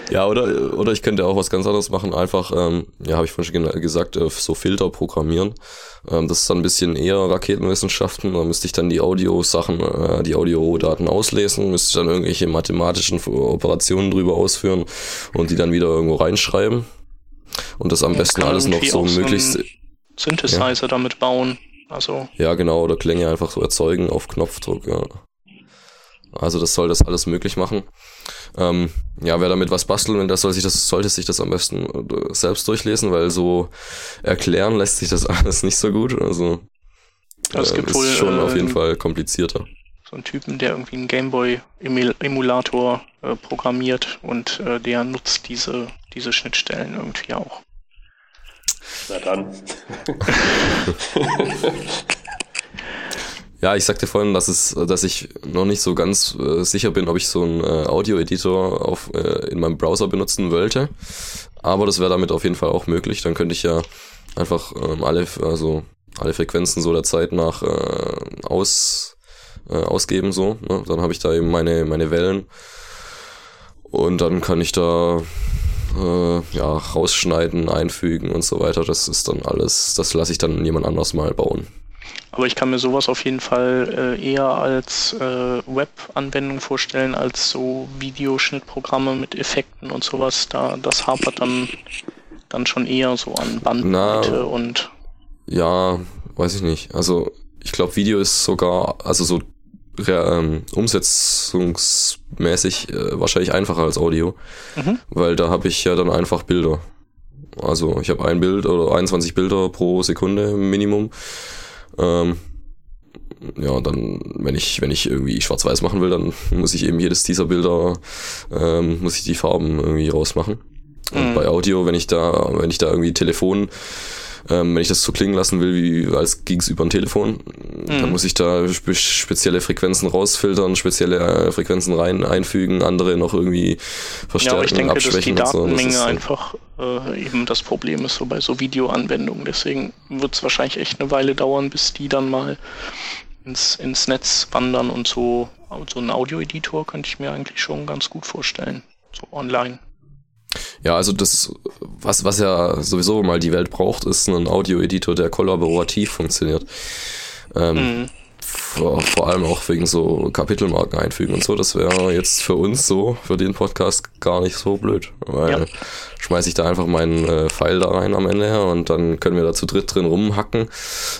Ja, oder, oder ich könnte auch was ganz anderes machen, einfach, ähm, ja, habe ich vorhin schon gesagt, äh, so Filter programmieren. Ähm, das ist dann ein bisschen eher Raketenwissenschaften. Da müsste ich dann die Audiosachen, äh, die Audiodaten auslesen, müsste dann irgendwelche mathematischen Operationen drüber ausführen und die dann wieder irgendwo reinschreiben. Und das am Ja, besten alles noch so möglichst, Synthesizer damit bauen. Also, ja genau, oder Klänge einfach so erzeugen auf Knopfdruck, ja. Also das soll das alles möglich machen. Ähm, ja, wer damit was basteln, der soll sich das, sollte sich das am besten äh, selbst durchlesen, weil so erklären lässt sich das [laughs] alles nicht so gut. Also es äh, gibt ist wohl schon auf jeden äh, Fall komplizierter. so einen Typen, der irgendwie einen Gameboy-Emulator äh, programmiert und äh, der nutzt diese, diese Schnittstellen irgendwie auch. Na dann. [laughs] [laughs] Ja, ich sagte vorhin, dass es, dass ich noch nicht so ganz äh, sicher bin, ob ich so einen äh, Audio-Editor auf äh, in meinem Browser benutzen wollte. Aber das wäre damit auf jeden Fall auch möglich. Dann könnte ich ja einfach ähm, alle, also alle Frequenzen so der Zeit nach äh, aus, äh, ausgeben so. Ne? Dann habe ich da eben meine meine Wellen und dann kann ich da äh, ja rausschneiden, einfügen und so weiter. Das ist dann alles, das lasse ich dann jemand anders mal bauen. Aber ich kann mir sowas auf jeden Fall äh, eher als äh, Web-Anwendung vorstellen, als so Videoschnittprogramme mit Effekten und sowas. Da das hapert dann, dann schon eher so an Bandbreite und Ja, weiß ich nicht. Also ich glaube, Video ist sogar, also so re- ähm, umsetzungsmäßig äh, wahrscheinlich einfacher als Audio, Mhm. weil da habe ich ja dann einfach Bilder. Also ich habe ein Bild oder 21 Bilder pro Sekunde Minimum. Ähm, ja, dann, wenn ich, wenn ich irgendwie schwarz-weiß machen will, dann muss ich eben jedes dieser Bilder, ähm, muss ich die Farben irgendwie rausmachen. Und Mhm. bei Audio, wenn ich da, wenn ich da irgendwie Telefon, ähm, wenn ich das so klingen lassen will, wie als ging's über ein Telefon, dann Mhm. muss ich da spe spezielle Frequenzen rausfiltern, spezielle äh, Frequenzen rein einfügen, andere noch irgendwie ja, verstärken, aber ich denke, dass die abschwächen und so. Das Datenmenge ist, äh, einfach äh, eben das Problem ist, so bei so Videoanwendungen. Deswegen wird es wahrscheinlich echt eine Weile dauern, bis die dann mal ins, ins Netz wandern und so. So einen Audioeditor könnte ich mir eigentlich schon ganz gut vorstellen. So online. Ja, also das, was, was ja sowieso mal die Welt braucht, ist ein Audio-Editor, der kollaborativ funktioniert. Ähm, Mhm. Vor, vor allem auch wegen so Kapitelmarken einfügen und so. Das wäre jetzt für uns so, für den Podcast gar nicht so blöd. Weil Ja. schmeiße ich da einfach meinen äh, Pfeil da rein am Ende her und dann können wir da zu dritt drin rumhacken.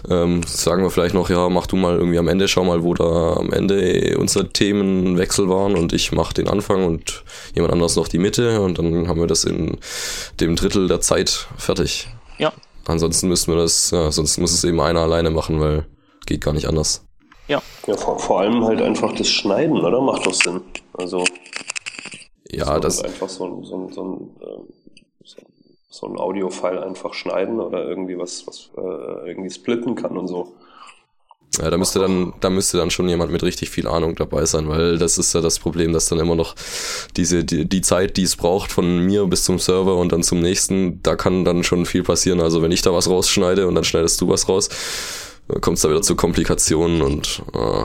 Ähm, sagen wir vielleicht noch, ja, mach du mal irgendwie am Ende, schau mal, wo da am Ende unsere Themenwechsel waren und ich mach den Anfang und jemand anderes noch die Mitte und dann haben wir das in dem Drittel der Zeit fertig. Ja, Ansonsten müssen wir das, ja, sonst muss es eben einer alleine machen, weil geht gar nicht anders. Ja. Ja, vor, vor allem halt einfach das Schneiden, oder? Macht doch Sinn. Also Ja, das, einfach so, ein- so, ein- so, ein, so, so ein Audio-File einfach schneiden oder irgendwie was, was äh, irgendwie splitten kann und so. ja, da müsste dann, da müsste dann schon jemand mit richtig viel Ahnung dabei sein, weil das ist ja das Problem, dass dann immer noch diese, die, die Zeit, die es braucht von mir bis zum Server und dann zum nächsten, da kann dann schon viel passieren. Also wenn ich da was rausschneide und dann schneidest du was raus, kommt es da wieder zu Komplikationen und äh,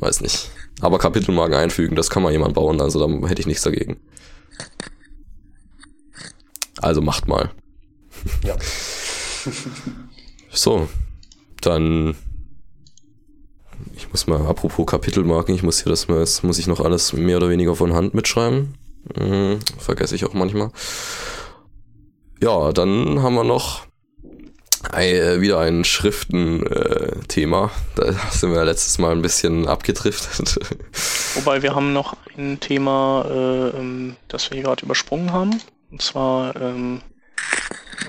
weiß nicht. Aber Kapitelmarken einfügen, das kann mal jemand bauen, also da hätte ich nichts dagegen. Also macht mal. Ja. So, dann ich muss mal, apropos Kapitelmarken, ich muss hier das, mal- das muss ich noch alles mehr oder weniger von Hand mitschreiben. Mhm, vergesse ich auch manchmal. Ja, dann haben wir noch äh, wieder ein Schriften-Thema. da sind wir letztes Mal ein bisschen abgedriftet. [laughs] Wobei wir haben noch ein Thema, äh, ähm, das wir hier gerade übersprungen haben. Und zwar ähm,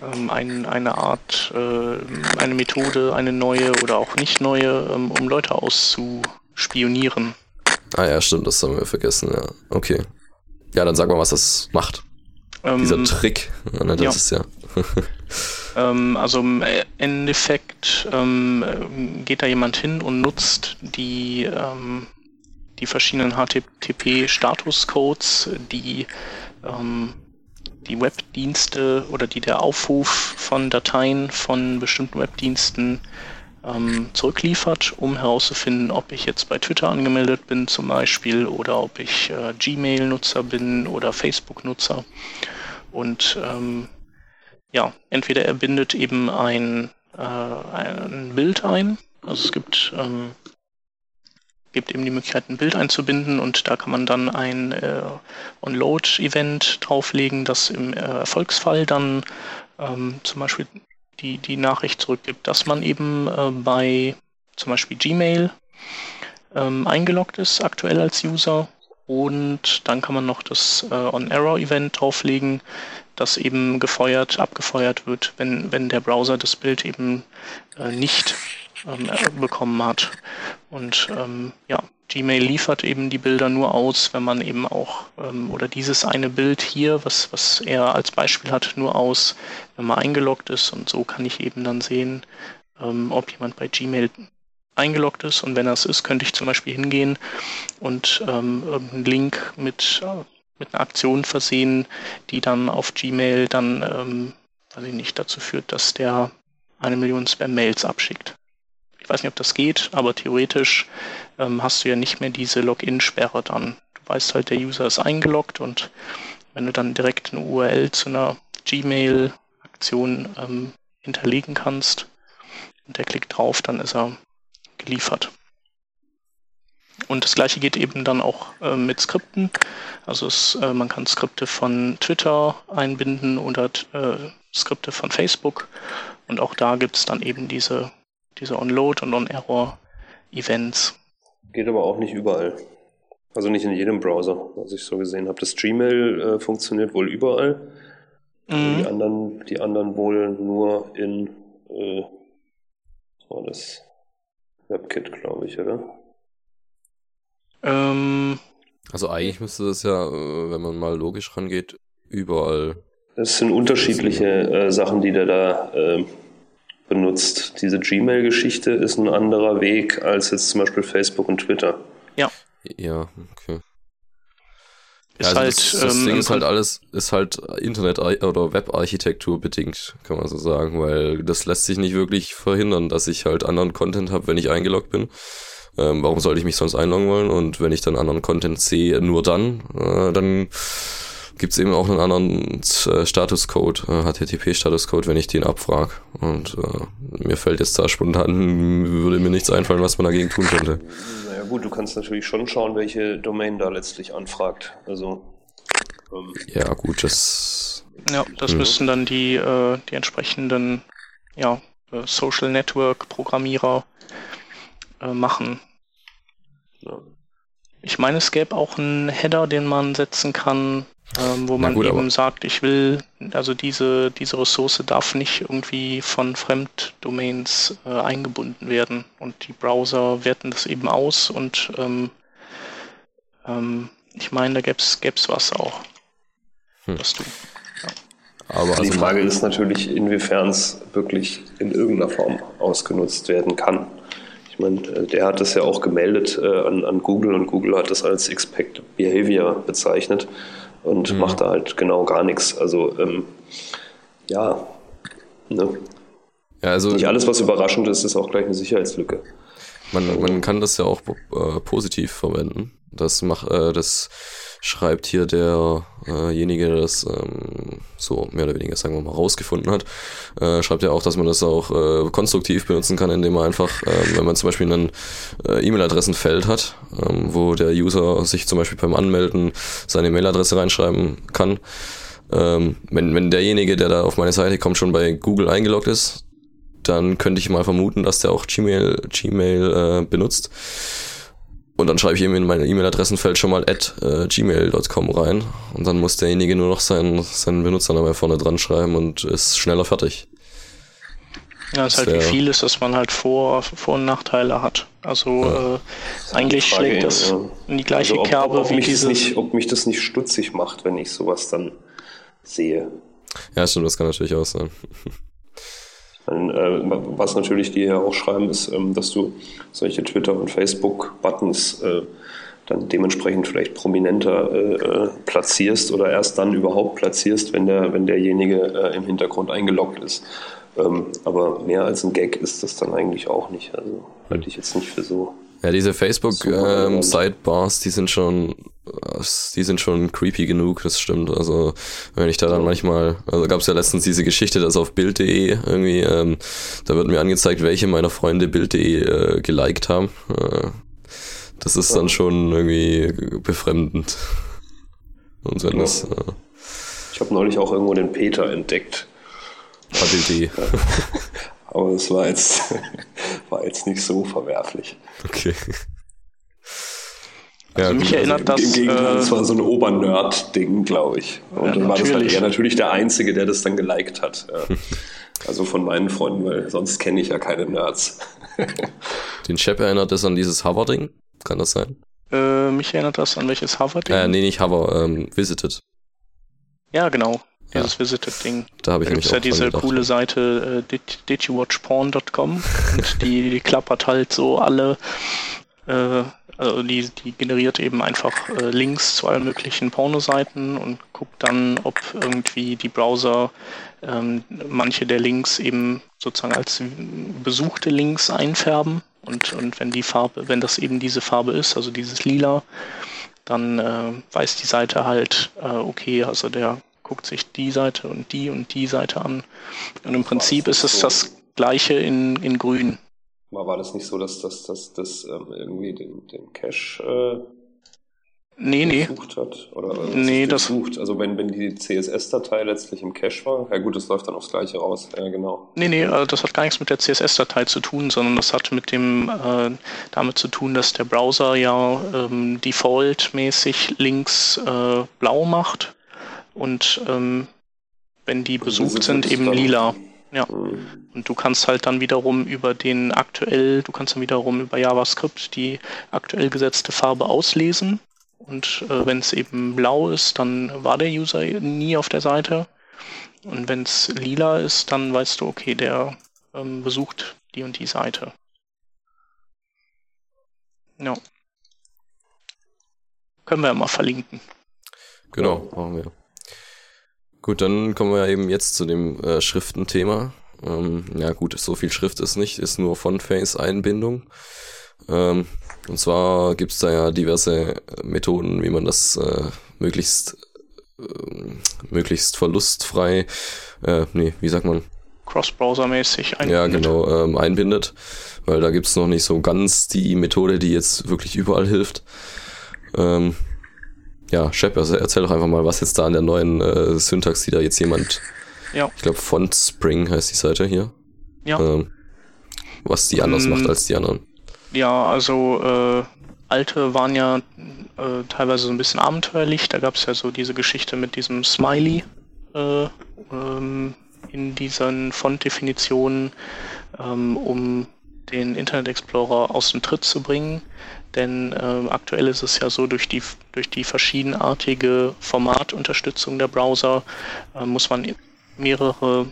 ähm, ein, eine Art, äh, eine Methode, eine neue oder auch nicht neue, ähm, um Leute auszuspionieren. ah ja, stimmt, das haben wir vergessen, ja. Okay. Ja, dann sag mal, was das macht. Ähm, Dieser Trick, ne, das ja. ist ja. [laughs] ähm, also im Endeffekt ähm, geht da jemand hin und nutzt die, ähm, die verschiedenen HTTP-Statuscodes, die ähm, die Webdienste oder die der Aufruf von Dateien von bestimmten Webdiensten ähm, zurückliefert, um herauszufinden, ob ich jetzt bei Twitter angemeldet bin zum Beispiel oder ob ich äh, Gmail-Nutzer bin oder Facebook-Nutzer. Und ähm, ja, entweder er bindet eben ein, äh, ein Bild ein, also es gibt, ähm, gibt eben die Möglichkeit, ein Bild einzubinden und da kann man dann ein äh, On-Load-Event drauflegen, das im äh, Erfolgsfall dann ähm, zum Beispiel die, die Nachricht zurückgibt, dass man eben äh, bei zum Beispiel Gmail ähm, eingeloggt ist, aktuell als User. Und dann kann man noch das äh, On-Error-Event drauflegen, das eben gefeuert, abgefeuert wird, wenn, wenn der Browser das Bild eben äh, nicht ähm, bekommen hat. Und ähm, ja, Gmail liefert eben die Bilder nur aus, wenn man eben auch, ähm, oder dieses eine Bild hier, was, was er als Beispiel hat, nur aus, wenn man eingeloggt ist. Und so kann ich eben dann sehen, ähm, ob jemand bei Gmail eingeloggt ist. Und wenn das ist, könnte ich zum Beispiel hingehen und ähm, einen Link mit, äh, mit einer Aktion versehen, die dann auf Gmail dann, ähm, weiß ich nicht, dazu führt, dass der eine Million Spam-Mails abschickt. Ich weiß nicht, ob das geht, aber theoretisch ähm, hast du ja nicht mehr diese Login-Sperre dann. Du weißt halt, der User ist eingeloggt und wenn du dann direkt eine URL zu einer Gmail-Aktion ähm, hinterlegen kannst und der klickt drauf, dann ist er geliefert. Und das gleiche geht eben dann auch äh, mit Skripten. Also es, äh, man kann Skripte von Twitter einbinden oder äh, Skripte von Facebook. Und auch da gibt es dann eben diese diese On-Load und On-Error-Events. Geht aber auch nicht überall. Also nicht in jedem Browser, was ich so gesehen habe. Das Gmail äh, funktioniert wohl überall. Mhm. Die anderen, die anderen wohl nur in äh, was war das? WebKit, glaube ich, oder? Ähm, also eigentlich müsste das ja, äh, wenn man mal logisch rangeht, überall. Es sind unterschiedliche äh, Sachen, die der da äh, benutzt. Diese Gmail-Geschichte ist ein anderer Weg als jetzt zum Beispiel Facebook und Twitter. Ja. Ja, okay. Ja, also halt, das, das ähm, Ding ist halt alles, ist halt Internet- oder Web-Architektur bedingt, kann man so sagen, weil das lässt sich nicht wirklich verhindern, dass ich halt anderen Content habe, wenn ich eingeloggt bin. Ähm, warum sollte ich mich sonst einloggen wollen? Und wenn ich dann anderen Content sehe, nur dann, äh, dann gibt es eben auch einen anderen äh, Statuscode, äh, HTTP-Statuscode, wenn ich den abfrage. Und äh, mir fällt jetzt da spontan, würde mir nichts einfallen, was man dagegen tun könnte. Naja gut, du kannst natürlich schon schauen, welche Domain da letztlich anfragt. Also ähm, ja gut, das. Ja, das mh. müssten dann die äh, die entsprechenden ja, äh, Social Network Programmierer äh, machen. Ja. Ich meine, es gäbe auch einen Header, den man setzen kann, ähm, wo man gut, eben sagt, ich will, also diese, diese Ressource darf nicht irgendwie von Fremddomains äh, eingebunden werden. Und die Browser werten das eben aus und ähm, ähm, ich meine, da gäbe es was auch. Hm. Das du. Ja. Aber also die Frage ist natürlich, inwiefern es wirklich in irgendeiner Form ausgenutzt werden kann. Meine, äh, der hat das ja auch gemeldet äh, an, an Google und Google hat das als Expected Behavior bezeichnet und mhm. macht da halt genau gar nichts. Also ähm, ja, ne? ja also, nicht alles, was überraschend ist, ist auch gleich eine Sicherheitslücke. Man, man kann das ja auch äh, positiv verwenden. Das macht äh, das schreibt hier derjenige, der das ähm, so mehr oder weniger, sagen wir mal, rausgefunden hat, äh, schreibt ja auch, dass man das auch äh, konstruktiv benutzen kann, indem man einfach, äh, wenn man zum Beispiel ein äh, E-Mail-Adressenfeld hat, ähm, wo der User sich zum Beispiel beim Anmelden seine Mail-Adresse reinschreiben kann, ähm, wenn, wenn derjenige, der da auf meine Seite kommt, schon bei Google eingeloggt ist, dann könnte ich mal vermuten, dass der auch Gmail, Gmail äh, benutzt. Und dann schreibe ich ihm in mein E-Mail-Adressenfeld schon mal at äh, gmail.com rein. Und dann muss derjenige nur noch seinen, seinen Benutzernamen vorne dran schreiben und ist schneller fertig. Ja, es ist halt wie viel ist, dass man halt Vor-, Vor und Nachteile hat. Also ja. äh, eigentlich Frage, schlägt das ja. in die gleiche also ob, Kerbe ob, ob wie diese... Nicht, ob mich das nicht stutzig macht, wenn ich sowas dann sehe. Ja, stimmt, das kann natürlich auch sein. [laughs] Äh, was natürlich die hier auch schreiben, ist, ähm, dass du solche Twitter- und Facebook-Buttons äh, dann dementsprechend vielleicht prominenter äh, platzierst oder erst dann überhaupt platzierst, wenn, der, wenn derjenige im Hintergrund eingeloggt ist. Ähm, aber mehr als ein Gag ist das dann eigentlich auch nicht. Also halte ich jetzt nicht für so. Ja, diese Facebook-Sidebars, ähm, die sind schon, die sind schon creepy genug, das stimmt. Also wenn ich da dann manchmal, also gab es ja letztens diese Geschichte, dass auf Bild.de irgendwie, ähm, da wird mir angezeigt, welche meiner Freunde Bild.de äh, geliked haben. Äh, das ist dann schon irgendwie befremdend. Und wenn ja. das. Äh, ich habe neulich auch irgendwo den Peter entdeckt. HDD. [laughs] Aber es war jetzt, [laughs] war jetzt nicht so verwerflich. Okay. Also ja, mich erinnert also, das. Im Gegenteil, äh, war so ein Obernerd-Ding, glaube ich. Und ja, dann war das halt er natürlich der Einzige, der das dann geliked hat. Ja. [laughs] Also von meinen Freunden, weil sonst kenne ich ja keine Nerds. [laughs] Den Chef erinnert das an dieses Hover-Ding? Kann das sein? Äh, mich erinnert das an welches Hover-Ding? Äh, nee, nicht Hover, ähm, Visited. Ja, genau dieses ja. Visited-Ding. Da habe ich da mich ja diese gedacht, coole Seite äh, did, didyouwatchporn.com und die, die [laughs] klappert halt so alle, äh, also die, die generiert eben einfach äh, Links zu allen möglichen Pornoseiten und guckt dann, ob irgendwie die Browser ähm, manche der Links eben sozusagen als besuchte Links einfärben und, und wenn die Farbe, wenn das eben diese Farbe ist, also dieses Lila, dann äh, weiß die Seite halt, äh, okay, also der guckt sich die Seite und die und die Seite an. Und im Prinzip ist es das gleiche in, in grün. War das nicht so, dass das, dass, dass, ähm, irgendwie den, den Cache äh, nee, nee. gesucht hat? Oder nee, das gesucht? Also wenn, wenn die CSS-Datei letztlich im Cache war, ja gut, das läuft dann aufs gleiche raus. Ja, genau. Nee, nee, also das hat gar nichts mit der CSS-Datei zu tun, sondern das hat mit dem äh, damit zu tun, dass der Browser ja ähm, default-mäßig Links äh, blau macht und ähm, wenn die besucht sind, eben lila. Ja. Und du kannst halt dann wiederum über den aktuell, du kannst dann wiederum über JavaScript die aktuell gesetzte Farbe auslesen. Und äh, wenn es eben blau ist, dann war der User nie auf der Seite. Und wenn es lila ist, dann weißt du, okay, der ähm, besucht die und die Seite. Ja. Können wir ja mal verlinken. Genau, machen wir. Gut, dann kommen wir eben jetzt zu dem äh, Schriftenthema. Ähm, ja gut, so viel Schrift ist nicht, ist nur Font-Face-Einbindung. Ähm, und zwar gibt's da ja diverse Methoden, wie man das äh, möglichst äh, möglichst verlustfrei, äh, nee, wie sagt man? Cross-Browser-mäßig einbindet. Ja, genau, ähm, einbindet. Weil da gibt's noch nicht so ganz die Methode, die jetzt wirklich überall hilft. Ähm, ja, Shep, also erzähl doch einfach mal, was jetzt da an der neuen äh, Syntax, die da jetzt jemand, ja. ich glaube Font Spring heißt die Seite hier, ja. Ähm, was die anders ähm, macht als die anderen. Ja, also äh, alte waren ja äh, teilweise so ein bisschen abenteuerlich. Da gab es ja so diese Geschichte mit diesem Smiley äh, ähm, in diesen Font-Definitionen, ähm, um den Internet Explorer aus dem Tritt zu bringen. Denn äh, aktuell ist es ja so, durch die, durch die verschiedenartige Formatunterstützung der Browser äh, muss man mehrere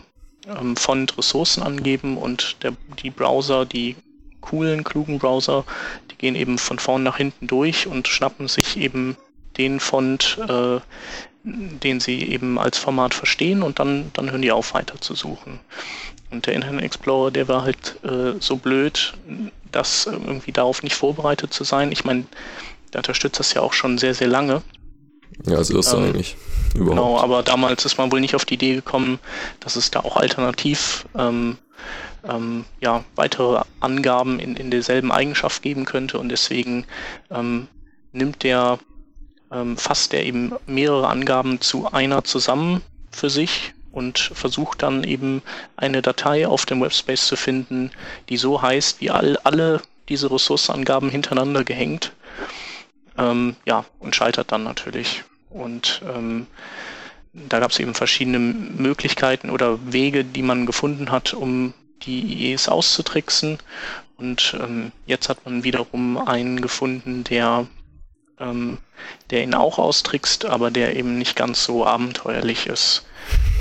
ähm, Font-Ressourcen angeben und der, die Browser, die coolen, klugen Browser, die gehen eben von vorn nach hinten durch und schnappen sich eben den Font, äh, den sie eben als Format verstehen und dann, dann hören die auf weiter zu suchen. Und der Internet Explorer, der war halt äh, so blöd, das äh, irgendwie darauf nicht vorbereitet zu sein. Ich meine, der unterstützt das ja auch schon sehr, sehr lange. Ja, das ist ähm, eigentlich. Überhaupt. Genau, aber damals ist man wohl nicht auf die Idee gekommen, dass es da auch alternativ ähm, ähm, ja, weitere Angaben in, in derselben Eigenschaft geben könnte und deswegen ähm, nimmt der, ähm, fasst der eben mehrere Angaben zu einer zusammen für sich und versucht dann eben eine Datei auf dem Webspace zu finden, die so heißt, wie all, alle diese Ressourcenangaben hintereinander gehängt. Ähm, ja, und scheitert dann natürlich. Und ähm, da gab es eben verschiedene Möglichkeiten oder Wege, die man gefunden hat, um die IEs auszutricksen. Und ähm, jetzt hat man wiederum einen gefunden, der ähm, der ihn auch austrickst, aber der eben nicht ganz so abenteuerlich ist.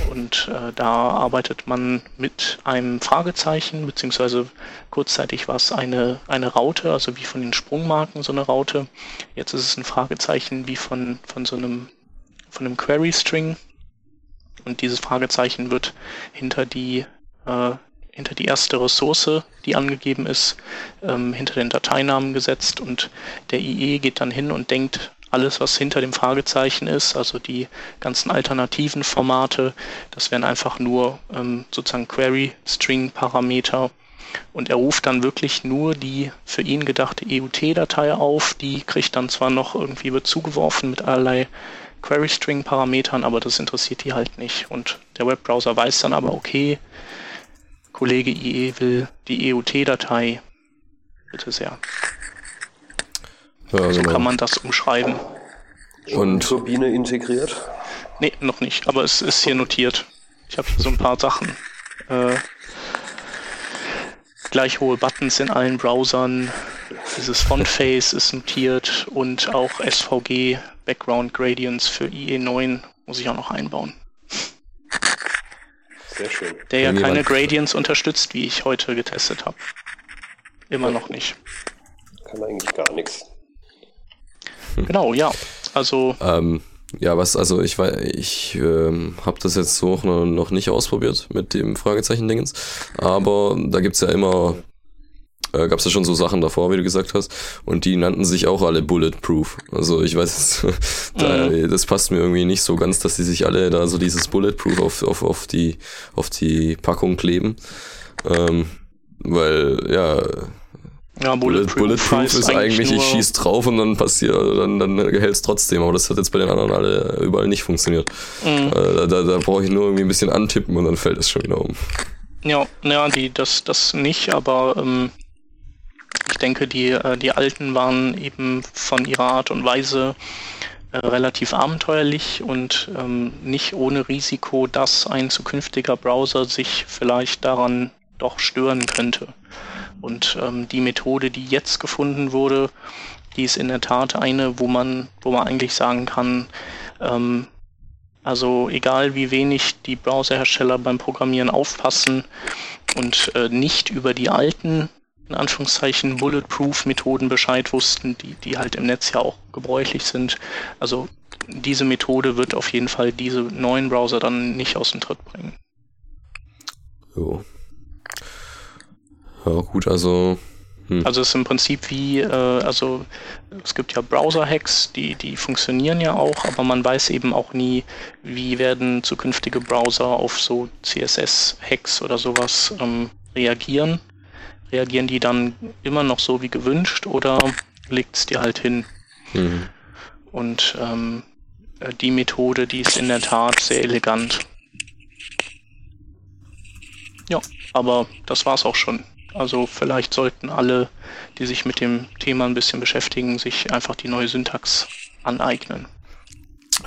Und äh, da arbeitet man mit einem Fragezeichen, beziehungsweise kurzzeitig war es eine, eine Raute, also wie von den Sprungmarken so eine Raute. Jetzt ist es ein Fragezeichen wie von, von so einem, von einem Query String. Und dieses Fragezeichen wird hinter die, äh, hinter die erste Ressource, die angegeben ist, ähm, hinter den Dateinamen gesetzt und der IE geht dann hin und denkt, alles, was hinter dem Fragezeichen ist, also die ganzen alternativen Formate, das wären einfach nur ähm, sozusagen Query-String-Parameter. Und er ruft dann wirklich nur die für ihn gedachte EUT-Datei auf. Die kriegt dann zwar noch irgendwie wird zugeworfen mit allerlei Query-String-Parametern, aber das interessiert die halt nicht. Und der Webbrowser weiß dann aber, okay, Kollege IE will die EUT-Datei. Bitte sehr. Ja, so genau. kann man das umschreiben. Und Turbine integriert? Nee, noch nicht, aber es ist hier notiert. Ich habe hier so ein paar Sachen. Äh, gleich hohe Buttons in allen Browsern. Dieses Fontface ist notiert und auch SVG Background Gradients für IE9 muss ich auch noch einbauen. Sehr schön. Der ja keine Gradients unterstützt, wie ich heute getestet habe. Immer noch nicht. Kann eigentlich gar nichts. Genau, ja. Also. Ähm, ja, was, also ich weiß, ich ähm, habe das jetzt so noch nicht ausprobiert mit dem Fragezeichen-Dingens, aber da gibt's ja immer, äh, gab's ja schon so Sachen davor, wie du gesagt hast, und die nannten sich auch alle Bulletproof. Also ich weiß, [laughs] da, mhm. das passt mir irgendwie nicht so ganz, dass die sich alle da so dieses Bulletproof auf, auf, auf, die, auf die Packung kleben. Ähm, weil, ja, ja, Bulletproof, Bulletproof ist eigentlich, ich schieß drauf und dann passiert, dann, dann hält es trotzdem. Aber das hat jetzt bei den anderen alle überall nicht funktioniert. Mhm. Äh, da da, da brauche ich nur irgendwie ein bisschen antippen und dann fällt es schon wieder um. Ja, ja, die, das, das nicht, aber ähm, ich denke, die, äh, die alten waren eben von ihrer Art und Weise äh, relativ abenteuerlich und ähm, nicht ohne Risiko, dass ein zukünftiger Browser sich vielleicht daran doch stören könnte. Und ähm, die Methode, die jetzt gefunden wurde, die ist in der Tat eine, wo man, wo man eigentlich sagen kann, ähm, also egal wie wenig die Browserhersteller beim Programmieren aufpassen und äh, nicht über die alten, in Anführungszeichen, Bulletproof-Methoden Bescheid wussten, die, die halt im Netz ja auch gebräuchlich sind. Also diese Methode wird auf jeden Fall diese neuen Browser dann nicht aus dem Tritt bringen. Jo. Ja, gut, also. Hm. Also es ist im Prinzip wie, äh, also es gibt ja Browser-Hacks, die, die funktionieren ja auch, aber man weiß eben auch nie, wie werden zukünftige Browser auf so CSS-Hacks oder sowas ähm, reagieren. Reagieren die dann immer noch so wie gewünscht oder legt es dir halt hin? Mhm. Und ähm, äh, die Methode, die ist in der Tat sehr elegant. Ja, aber das war's auch schon. Also vielleicht sollten alle, die sich mit dem Thema ein bisschen beschäftigen, sich einfach die neue Syntax aneignen.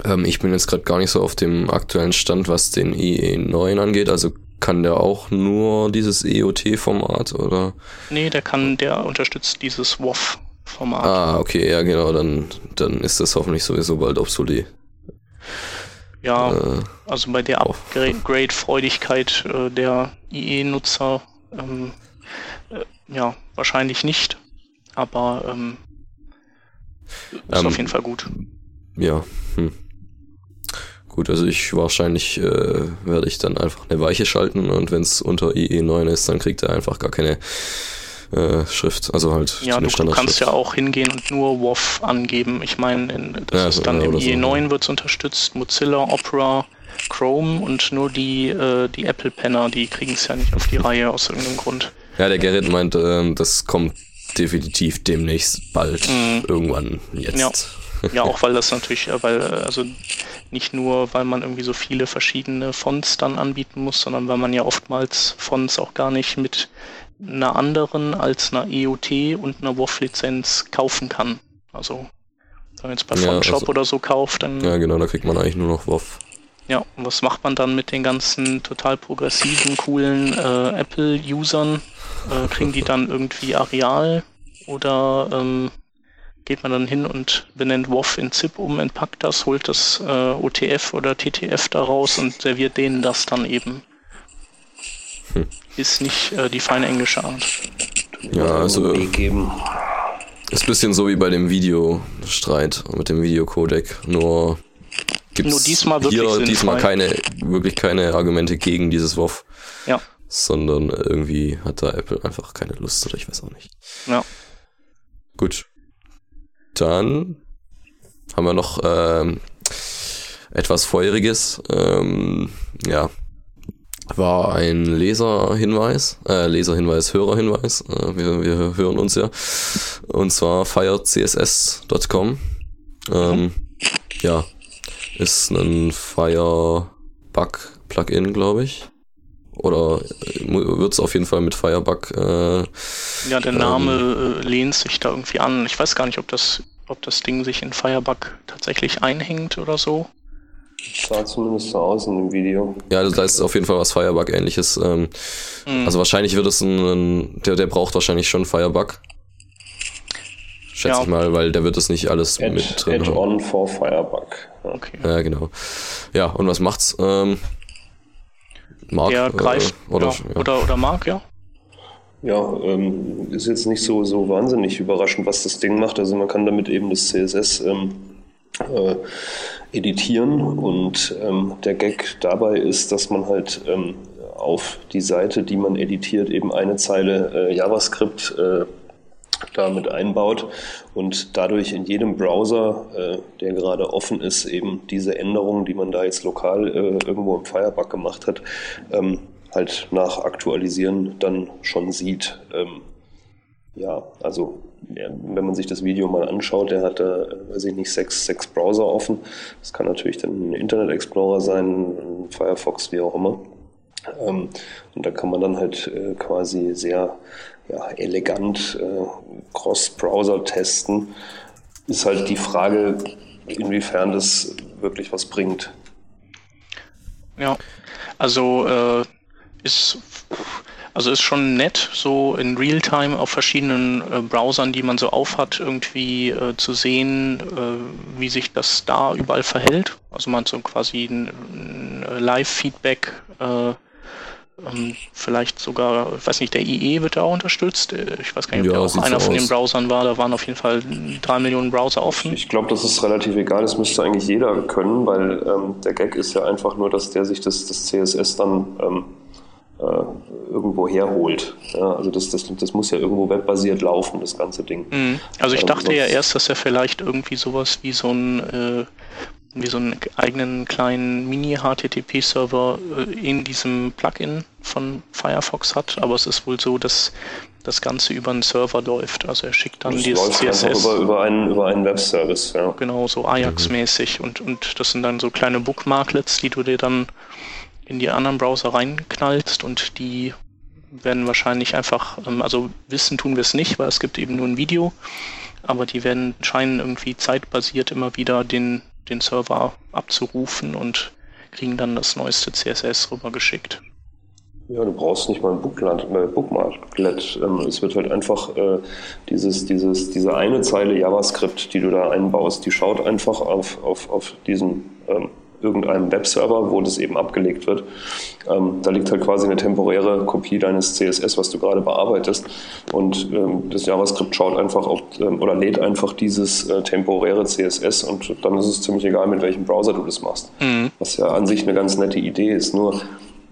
Ähm, ich bin jetzt gerade gar nicht so auf dem aktuellen Stand, was den IE9 angeht. Also kann der auch nur dieses EOT-Format oder? Nee, der kann, der unterstützt dieses WOF-Format. Ah, okay, ja genau, dann, dann ist das hoffentlich sowieso bald obsolet. Ja, äh, also bei der Upgrade-Freudigkeit äh, der IE-Nutzer ähm, äh, ja, wahrscheinlich nicht. Aber ähm, ist ähm, auf jeden Fall gut. Ja. Hm. Gut, also ich wahrscheinlich äh, werde ich dann einfach eine Weiche schalten und wenn es unter IE9 ist, dann kriegt er einfach gar keine äh, Schrift, also halt ja, du, du kannst ja auch hingehen und nur WoW angeben. Ich meine, das ja, ist dann ja, im IE9 so. wird es unterstützt, Mozilla, Opera, Chrome und nur die, äh, die Apple-Penner, die kriegen es ja nicht auf die Reihe aus irgendeinem Grund. Ja, der Gerrit meint, äh, das kommt definitiv demnächst bald, mhm. irgendwann jetzt. Ja. ja, [laughs] auch weil das natürlich, weil, äh, also nicht nur, weil man irgendwie so viele verschiedene Fonts dann anbieten muss, sondern weil man ja oftmals Fonts auch gar nicht mit einer anderen als einer EOT und einer WOF-Lizenz kaufen kann. Also, wenn man jetzt bei ja, Fontshop also, oder so kauft, dann. Ja, genau, da kriegt man eigentlich nur noch WOF. Ja, und was macht man dann mit den ganzen total progressiven, coolen äh, Apple-Usern? Äh, kriegen die dann irgendwie Areal oder ähm, geht man dann hin und benennt WoW in ZIP um, entpackt das, holt das äh, OTF oder TTF da raus und serviert denen das dann eben. Hm. Ist nicht äh, die feine englische Art. Ja, also ist ein bisschen so wie bei dem Videostreit mit dem Videocodec, nur gibt es diesmal hier diesmal keine wirklich keine Argumente gegen dieses WoW. Ja. Sondern irgendwie hat da Apple einfach keine Lust oder ich weiß auch nicht. Ja. Gut. Dann haben wir noch ähm, etwas Feuriges. Ähm, ja, war ein Leserhinweis, äh, Leserhinweis, Hörerhinweis. Äh, wir, wir hören uns ja. Und zwar firecss.com. Ähm, mhm. Ja, ist ein Firebug-Plugin, glaube ich. Oder äh, wird es auf jeden Fall mit Firebug. Äh, ja, der Name ähm, lehnt sich da irgendwie an. Ich weiß gar nicht, ob das, ob das Ding sich in Firebug tatsächlich einhängt oder so. Sah zumindest so aus in dem Video. Ja, also da ist auf jeden Fall was Firebug-ähnliches. Ähm, mhm. Also wahrscheinlich wird es ein, ein, der, der braucht wahrscheinlich schon Firebug. Schätze ja. ich mal, weil der wird es nicht alles Add, mit drin Add on for Firebug. Okay. Ja, genau. Ja, und was macht's? Ähm, Mark? Der greift, äh, oder, ja, ja. oder, oder Mark, ja. Ja, ähm, ist jetzt nicht so, so wahnsinnig überraschend, was das Ding macht. Also man kann damit eben das CSS ähm, äh, editieren und ähm, der Gag dabei ist, dass man halt ähm, auf die Seite, die man editiert, eben eine Zeile äh, JavaScript äh, damit einbaut und dadurch in jedem Browser, äh, der gerade offen ist, eben diese Änderungen, die man da jetzt lokal äh, irgendwo im Firebug gemacht hat, ähm, halt nach Aktualisieren dann schon sieht. Ähm, ja, also ja, wenn man sich das Video mal anschaut, der hat da, weiß ich nicht, sechs, sechs Browser offen. Das kann natürlich dann ein Internet Explorer sein, ein Firefox, wie auch immer. Ähm, und da kann man dann halt äh, quasi sehr ja, elegant äh, Cross-Browser testen. Ist halt die Frage, inwiefern das wirklich was bringt. Ja, also äh, ist also ist schon nett, so in Realtime auf verschiedenen äh, Browsern, die man so aufhat, irgendwie äh, zu sehen, äh, wie sich das da überall verhält. Also man so quasi ein, ein Live-Feedback, äh, vielleicht sogar, ich weiß nicht, der IE wird da auch unterstützt. Äh, ich weiß gar nicht, ob ja, der auch einer so von den Browsern war. Da waren auf jeden Fall drei Millionen Browser offen. Ich glaube, das ist relativ egal. Das müsste eigentlich jeder können, weil ähm, der Gag ist ja einfach nur, dass der sich das, das CSS dann ähm, äh, irgendwo herholt. Ja, also das, das, das muss ja irgendwo webbasiert laufen, das ganze Ding. Mhm. Also ich ähm, dachte ja erst, dass er vielleicht irgendwie sowas wie so ein äh, wie so einen eigenen kleinen Mini-HTTP-Server äh, in diesem Plugin von Firefox hat, aber es ist wohl so, dass das Ganze über einen Server läuft. Also er schickt dann das dieses CSS. Über, über, einen, über einen Webservice, ja. Genau, so Ajax-mäßig und, und das sind dann so kleine Bookmarklets, die du dir dann in die anderen Browser reinknallst und die werden wahrscheinlich einfach, ähm, also wissen tun wir es nicht, weil es gibt eben nur ein Video, aber die werden scheinen irgendwie zeitbasiert immer wieder den, den Server abzurufen und kriegen dann das neueste CSS rübergeschickt. Ja, du brauchst nicht mal ein äh, Bookmarklet. Ähm, es wird halt einfach äh, dieses, dieses, diese eine Zeile JavaScript, die du da einbaust, die schaut einfach auf, auf, auf diesen ähm, irgendeinem Webserver, wo das eben abgelegt wird. Ähm, da liegt halt quasi eine temporäre Kopie deines CSS, was du gerade bearbeitest. Und ähm, das JavaScript schaut einfach ob, ähm, oder lädt einfach dieses äh, temporäre CSS und dann ist es ziemlich egal, mit welchem Browser du das machst. Mhm. Was ja an sich eine ganz nette Idee ist. Nur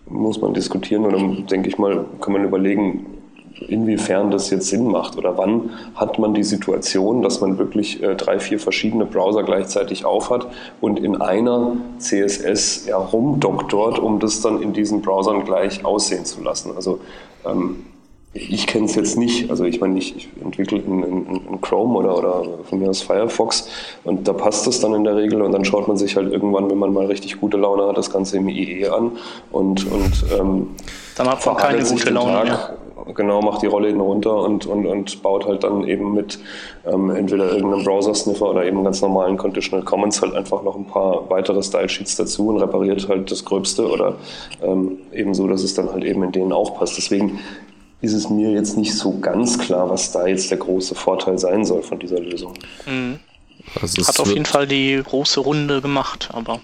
muss man diskutieren und dann denke ich mal, kann man überlegen, inwiefern das jetzt Sinn macht oder wann hat man die Situation, dass man wirklich äh, drei, vier verschiedene Browser gleichzeitig aufhat und in einer CSS ja, rumdoktort, um das dann in diesen Browsern gleich aussehen zu lassen. Also ähm, ich kenne es jetzt nicht. Also ich meine, ich, ich entwickle in, in, in, Chrome oder, oder von mir aus Firefox und da passt es dann in der Regel und dann schaut man sich halt irgendwann, wenn man mal richtig gute Laune hat, das Ganze im IE an und, und ähm, dann hat man keine gute Laune Tag, mehr genau, macht die Rolle hinten runter und, und, und baut halt dann eben mit ähm, entweder irgendeinem Browser-Sniffer oder eben ganz normalen Conditional Commons halt einfach noch ein paar weitere Style-Sheets dazu und repariert halt das Gröbste oder ähm, eben so, dass es dann halt eben in denen auch passt. Deswegen ist es mir jetzt nicht so ganz klar, was da jetzt der große Vorteil sein soll von dieser Lösung. Mhm. Also Hat auf jeden Fall die große Runde gemacht, aber.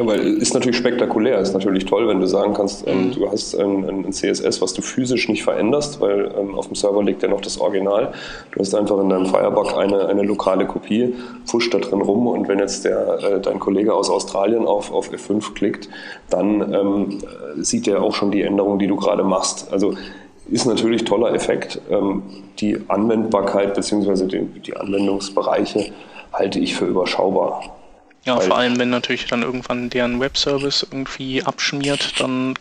Ja, weil ist natürlich spektakulär, ist natürlich toll, wenn du sagen kannst, ähm, mhm. du hast ein, ein, CSS, was du physisch nicht veränderst, weil ähm, auf dem Server liegt ja noch das Original. Du hast einfach in deinem Firebug eine, eine lokale Kopie, pfuscht da drin rum und wenn jetzt der, äh, dein Kollege aus Australien auf, auf F5 klickt, dann ähm, sieht er auch schon die Änderung, die du gerade machst. Also ist natürlich toller Effekt. Ähm, die Anwendbarkeit bzw. Die, die Anwendungsbereiche halte ich für überschaubar. Ja, Weil vor allem, wenn natürlich dann irgendwann deren Webservice irgendwie abschmiert, dann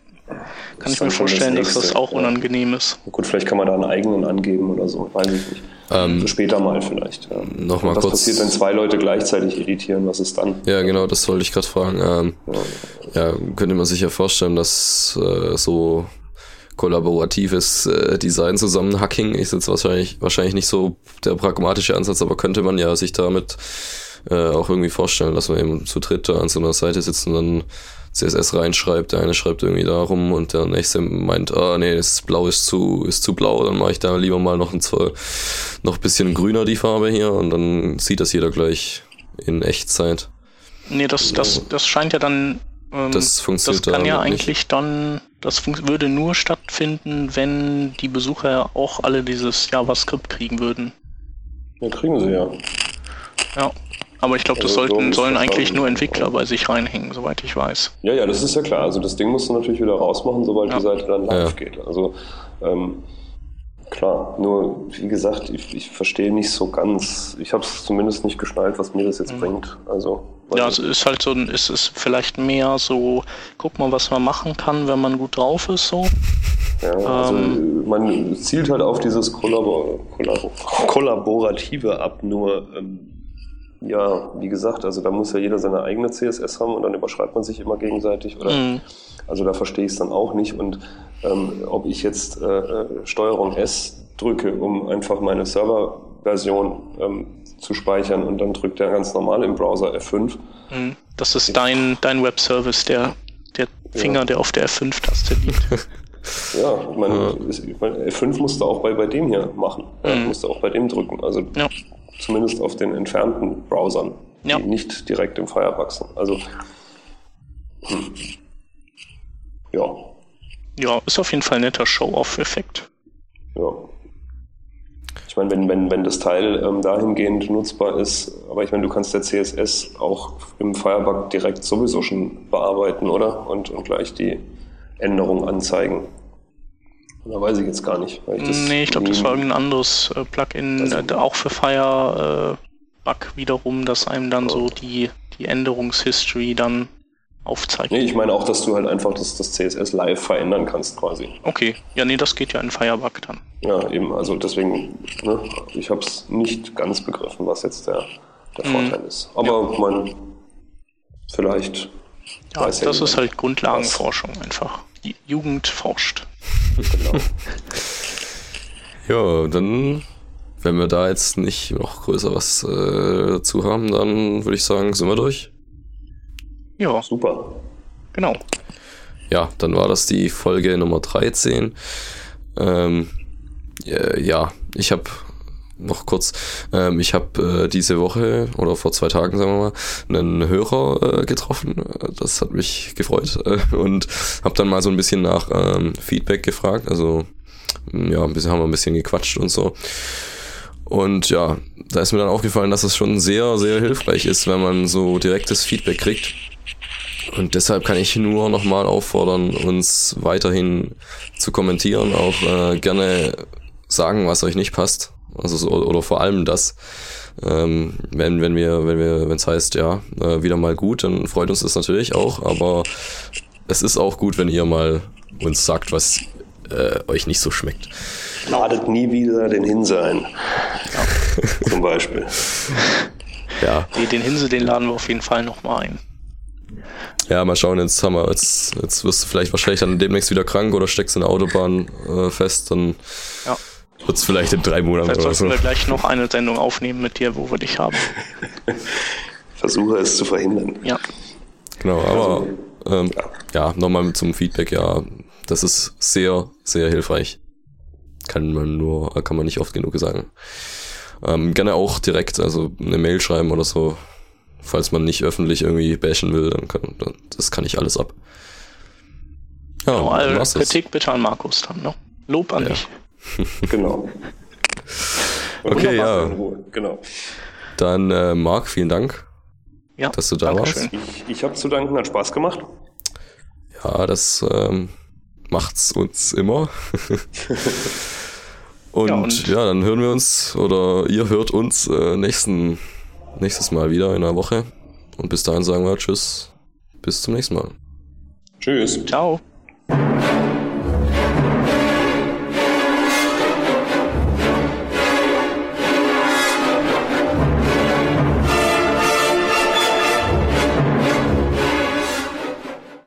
kann ich mir vorstellen, das dass das auch unangenehm ist. Gut, vielleicht kann man da einen eigenen angeben oder so, weiß ich nicht. Ähm, später mal vielleicht. Ja. Noch mal was kurz. passiert, wenn zwei Leute gleichzeitig irritieren? Was ist dann? Ja, genau, das wollte ich gerade fragen. Ähm, ja. ja. könnte man sich ja vorstellen, dass äh, so kollaboratives äh, Design zusammenhacking ist jetzt wahrscheinlich, wahrscheinlich nicht so der pragmatische Ansatz, aber könnte man ja sich damit äh, auch irgendwie vorstellen, dass man eben zu dritt da an so einer Seite sitzt und dann CSS reinschreibt. Der eine schreibt irgendwie da rum und der nächste meint, ah nee, das Blau ist zu, ist zu blau, dann mache ich da lieber mal noch ein noch ein bisschen grüner die Farbe hier und dann sieht das jeder gleich in Echtzeit. Nee, das, das, das scheint ja dann. Ähm, das funktioniert Das kann ja eigentlich nicht. dann, das würde nur stattfinden, wenn die Besucher auch alle dieses JavaScript kriegen würden. Ja, kriegen sie ja. Ja. Aber ich glaube, das also sollten, sollen eigentlich nur Entwickler bei sich reinhängen, soweit ich weiß. Ja, ja, das ist ja klar. Also das Ding musst du natürlich wieder rausmachen, sobald ja. die Seite dann live ja. geht. Also ähm, klar, nur wie gesagt, ich, ich verstehe nicht so ganz. Ich habe es zumindest nicht geschnallt, was mir das jetzt mhm. bringt. Also ja, es ist halt so, es ist vielleicht mehr so, guck mal, was man machen kann, wenn man gut drauf ist, so. Ja, also ähm, man zielt halt auf dieses Kollabor Kollabor Kollaborative ab, nur ähm, ja, wie gesagt, also da muss ja jeder seine eigene CSS haben und dann überschreibt man sich immer gegenseitig. Oder, mhm. Also da verstehe ich es dann auch nicht. Und ähm, ob ich jetzt äh, äh, Steuerung S drücke, um einfach meine Serverversion ähm, zu speichern und dann drückt der ganz normal im Browser F5. Mhm. Das ist dein, dein Webservice, der, der Finger, ja. der auf der F5-Taste liegt. [laughs] ja, ich meine, F5 musst du auch bei, bei dem hier machen. Mhm. Ja, musst du auch bei dem drücken. Also ja zumindest auf den entfernten Browsern, ja. die nicht direkt im Firebug sind. Also, hm. ja. Ja, ist auf jeden Fall ein netter Show-Off-Effekt. Ja. Ich meine, wenn, wenn, wenn das Teil ähm, dahingehend nutzbar ist, aber ich meine, du kannst der CSS auch im Firebug direkt sowieso schon bearbeiten, oder? Und, und gleich die Änderung anzeigen. Da weiß ich jetzt gar nicht. Ich nee, ich glaube, das war irgendein anderes äh, Plugin, also, äh, auch für Firebug äh, wiederum, das einem dann so die, die Änderungshistory dann aufzeigt. Nee, ich meine auch, dass du halt einfach das, das CSS live verändern kannst quasi. Okay, ja, nee, das geht ja in Firebug dann. Ja, eben, also deswegen, ne, ich habe es nicht ganz begriffen, was jetzt der, der mhm. Vorteil ist. Aber ja. man, vielleicht. Ja, das ja ist halt Grundlagenforschung einfach. Die Jugend forscht. Genau. [laughs] ja, dann, wenn wir da jetzt nicht noch größer was äh, dazu haben, dann würde ich sagen, sind wir durch. Ja. Super. Genau. Ja, dann war das die Folge Nummer 13. Ähm, ja, ich habe noch kurz, ähm, ich habe äh, diese Woche oder vor zwei Tagen, sagen wir mal, einen Hörer äh, getroffen. Das hat mich gefreut äh, [laughs] und habe dann mal so ein bisschen nach ähm, Feedback gefragt. Also ja, ein bisschen haben wir ein bisschen gequatscht und so. Und ja, da ist mir dann aufgefallen, dass es schon sehr, sehr hilfreich ist, wenn man so direktes Feedback kriegt. Und deshalb kann ich nur nochmal auffordern, uns weiterhin zu kommentieren, auch äh, gerne sagen, was euch nicht passt. Also so, oder vor allem das. Ähm, wenn, wenn wir, wenn wir, wenn es heißt, ja, äh, wieder mal gut, dann freut uns das natürlich auch, aber es ist auch gut, wenn ihr mal uns sagt, was äh, euch nicht so schmeckt. Ladet nie wieder den Hinse ein. Ja. [laughs] Zum Beispiel. Ja. Nee, den Hinse, den laden wir auf jeden Fall nochmal ein. Ja, mal schauen, jetzt haben wir, jetzt, jetzt wirst du vielleicht wahrscheinlich dann demnächst wieder krank oder steckst in der Autobahn äh, fest, dann ja wird es vielleicht in drei Monaten vielleicht oder so. wir gleich noch eine Sendung aufnehmen mit dir, wo wir dich haben. Versuche es zu verhindern. Ja. Genau, aber ähm, ja, nochmal zum Feedback, ja, das ist sehr, sehr hilfreich. Kann man nur, kann man nicht oft genug sagen. Ähm, gerne auch direkt, also eine Mail schreiben oder so, falls man nicht öffentlich irgendwie bashen will, dann kann, dann, das kann ich alles ab. Ja, genau, also Kritik bitte an Markus dann, ne? Lob an ja. dich. Genau. [laughs] okay, ja. Genau. Dann äh, Marc, vielen Dank, ja, dass du da warst. Schön. Ich, ich habe zu danken, hat Spaß gemacht. Ja, das ähm, macht's uns immer. [laughs] und, ja, und, ja, dann hören wir uns oder ihr hört uns äh, nächsten, nächstes Mal wieder in einer Woche. Und bis dahin sagen wir Tschüss. Bis zum nächsten Mal. Tschüss. Ciao.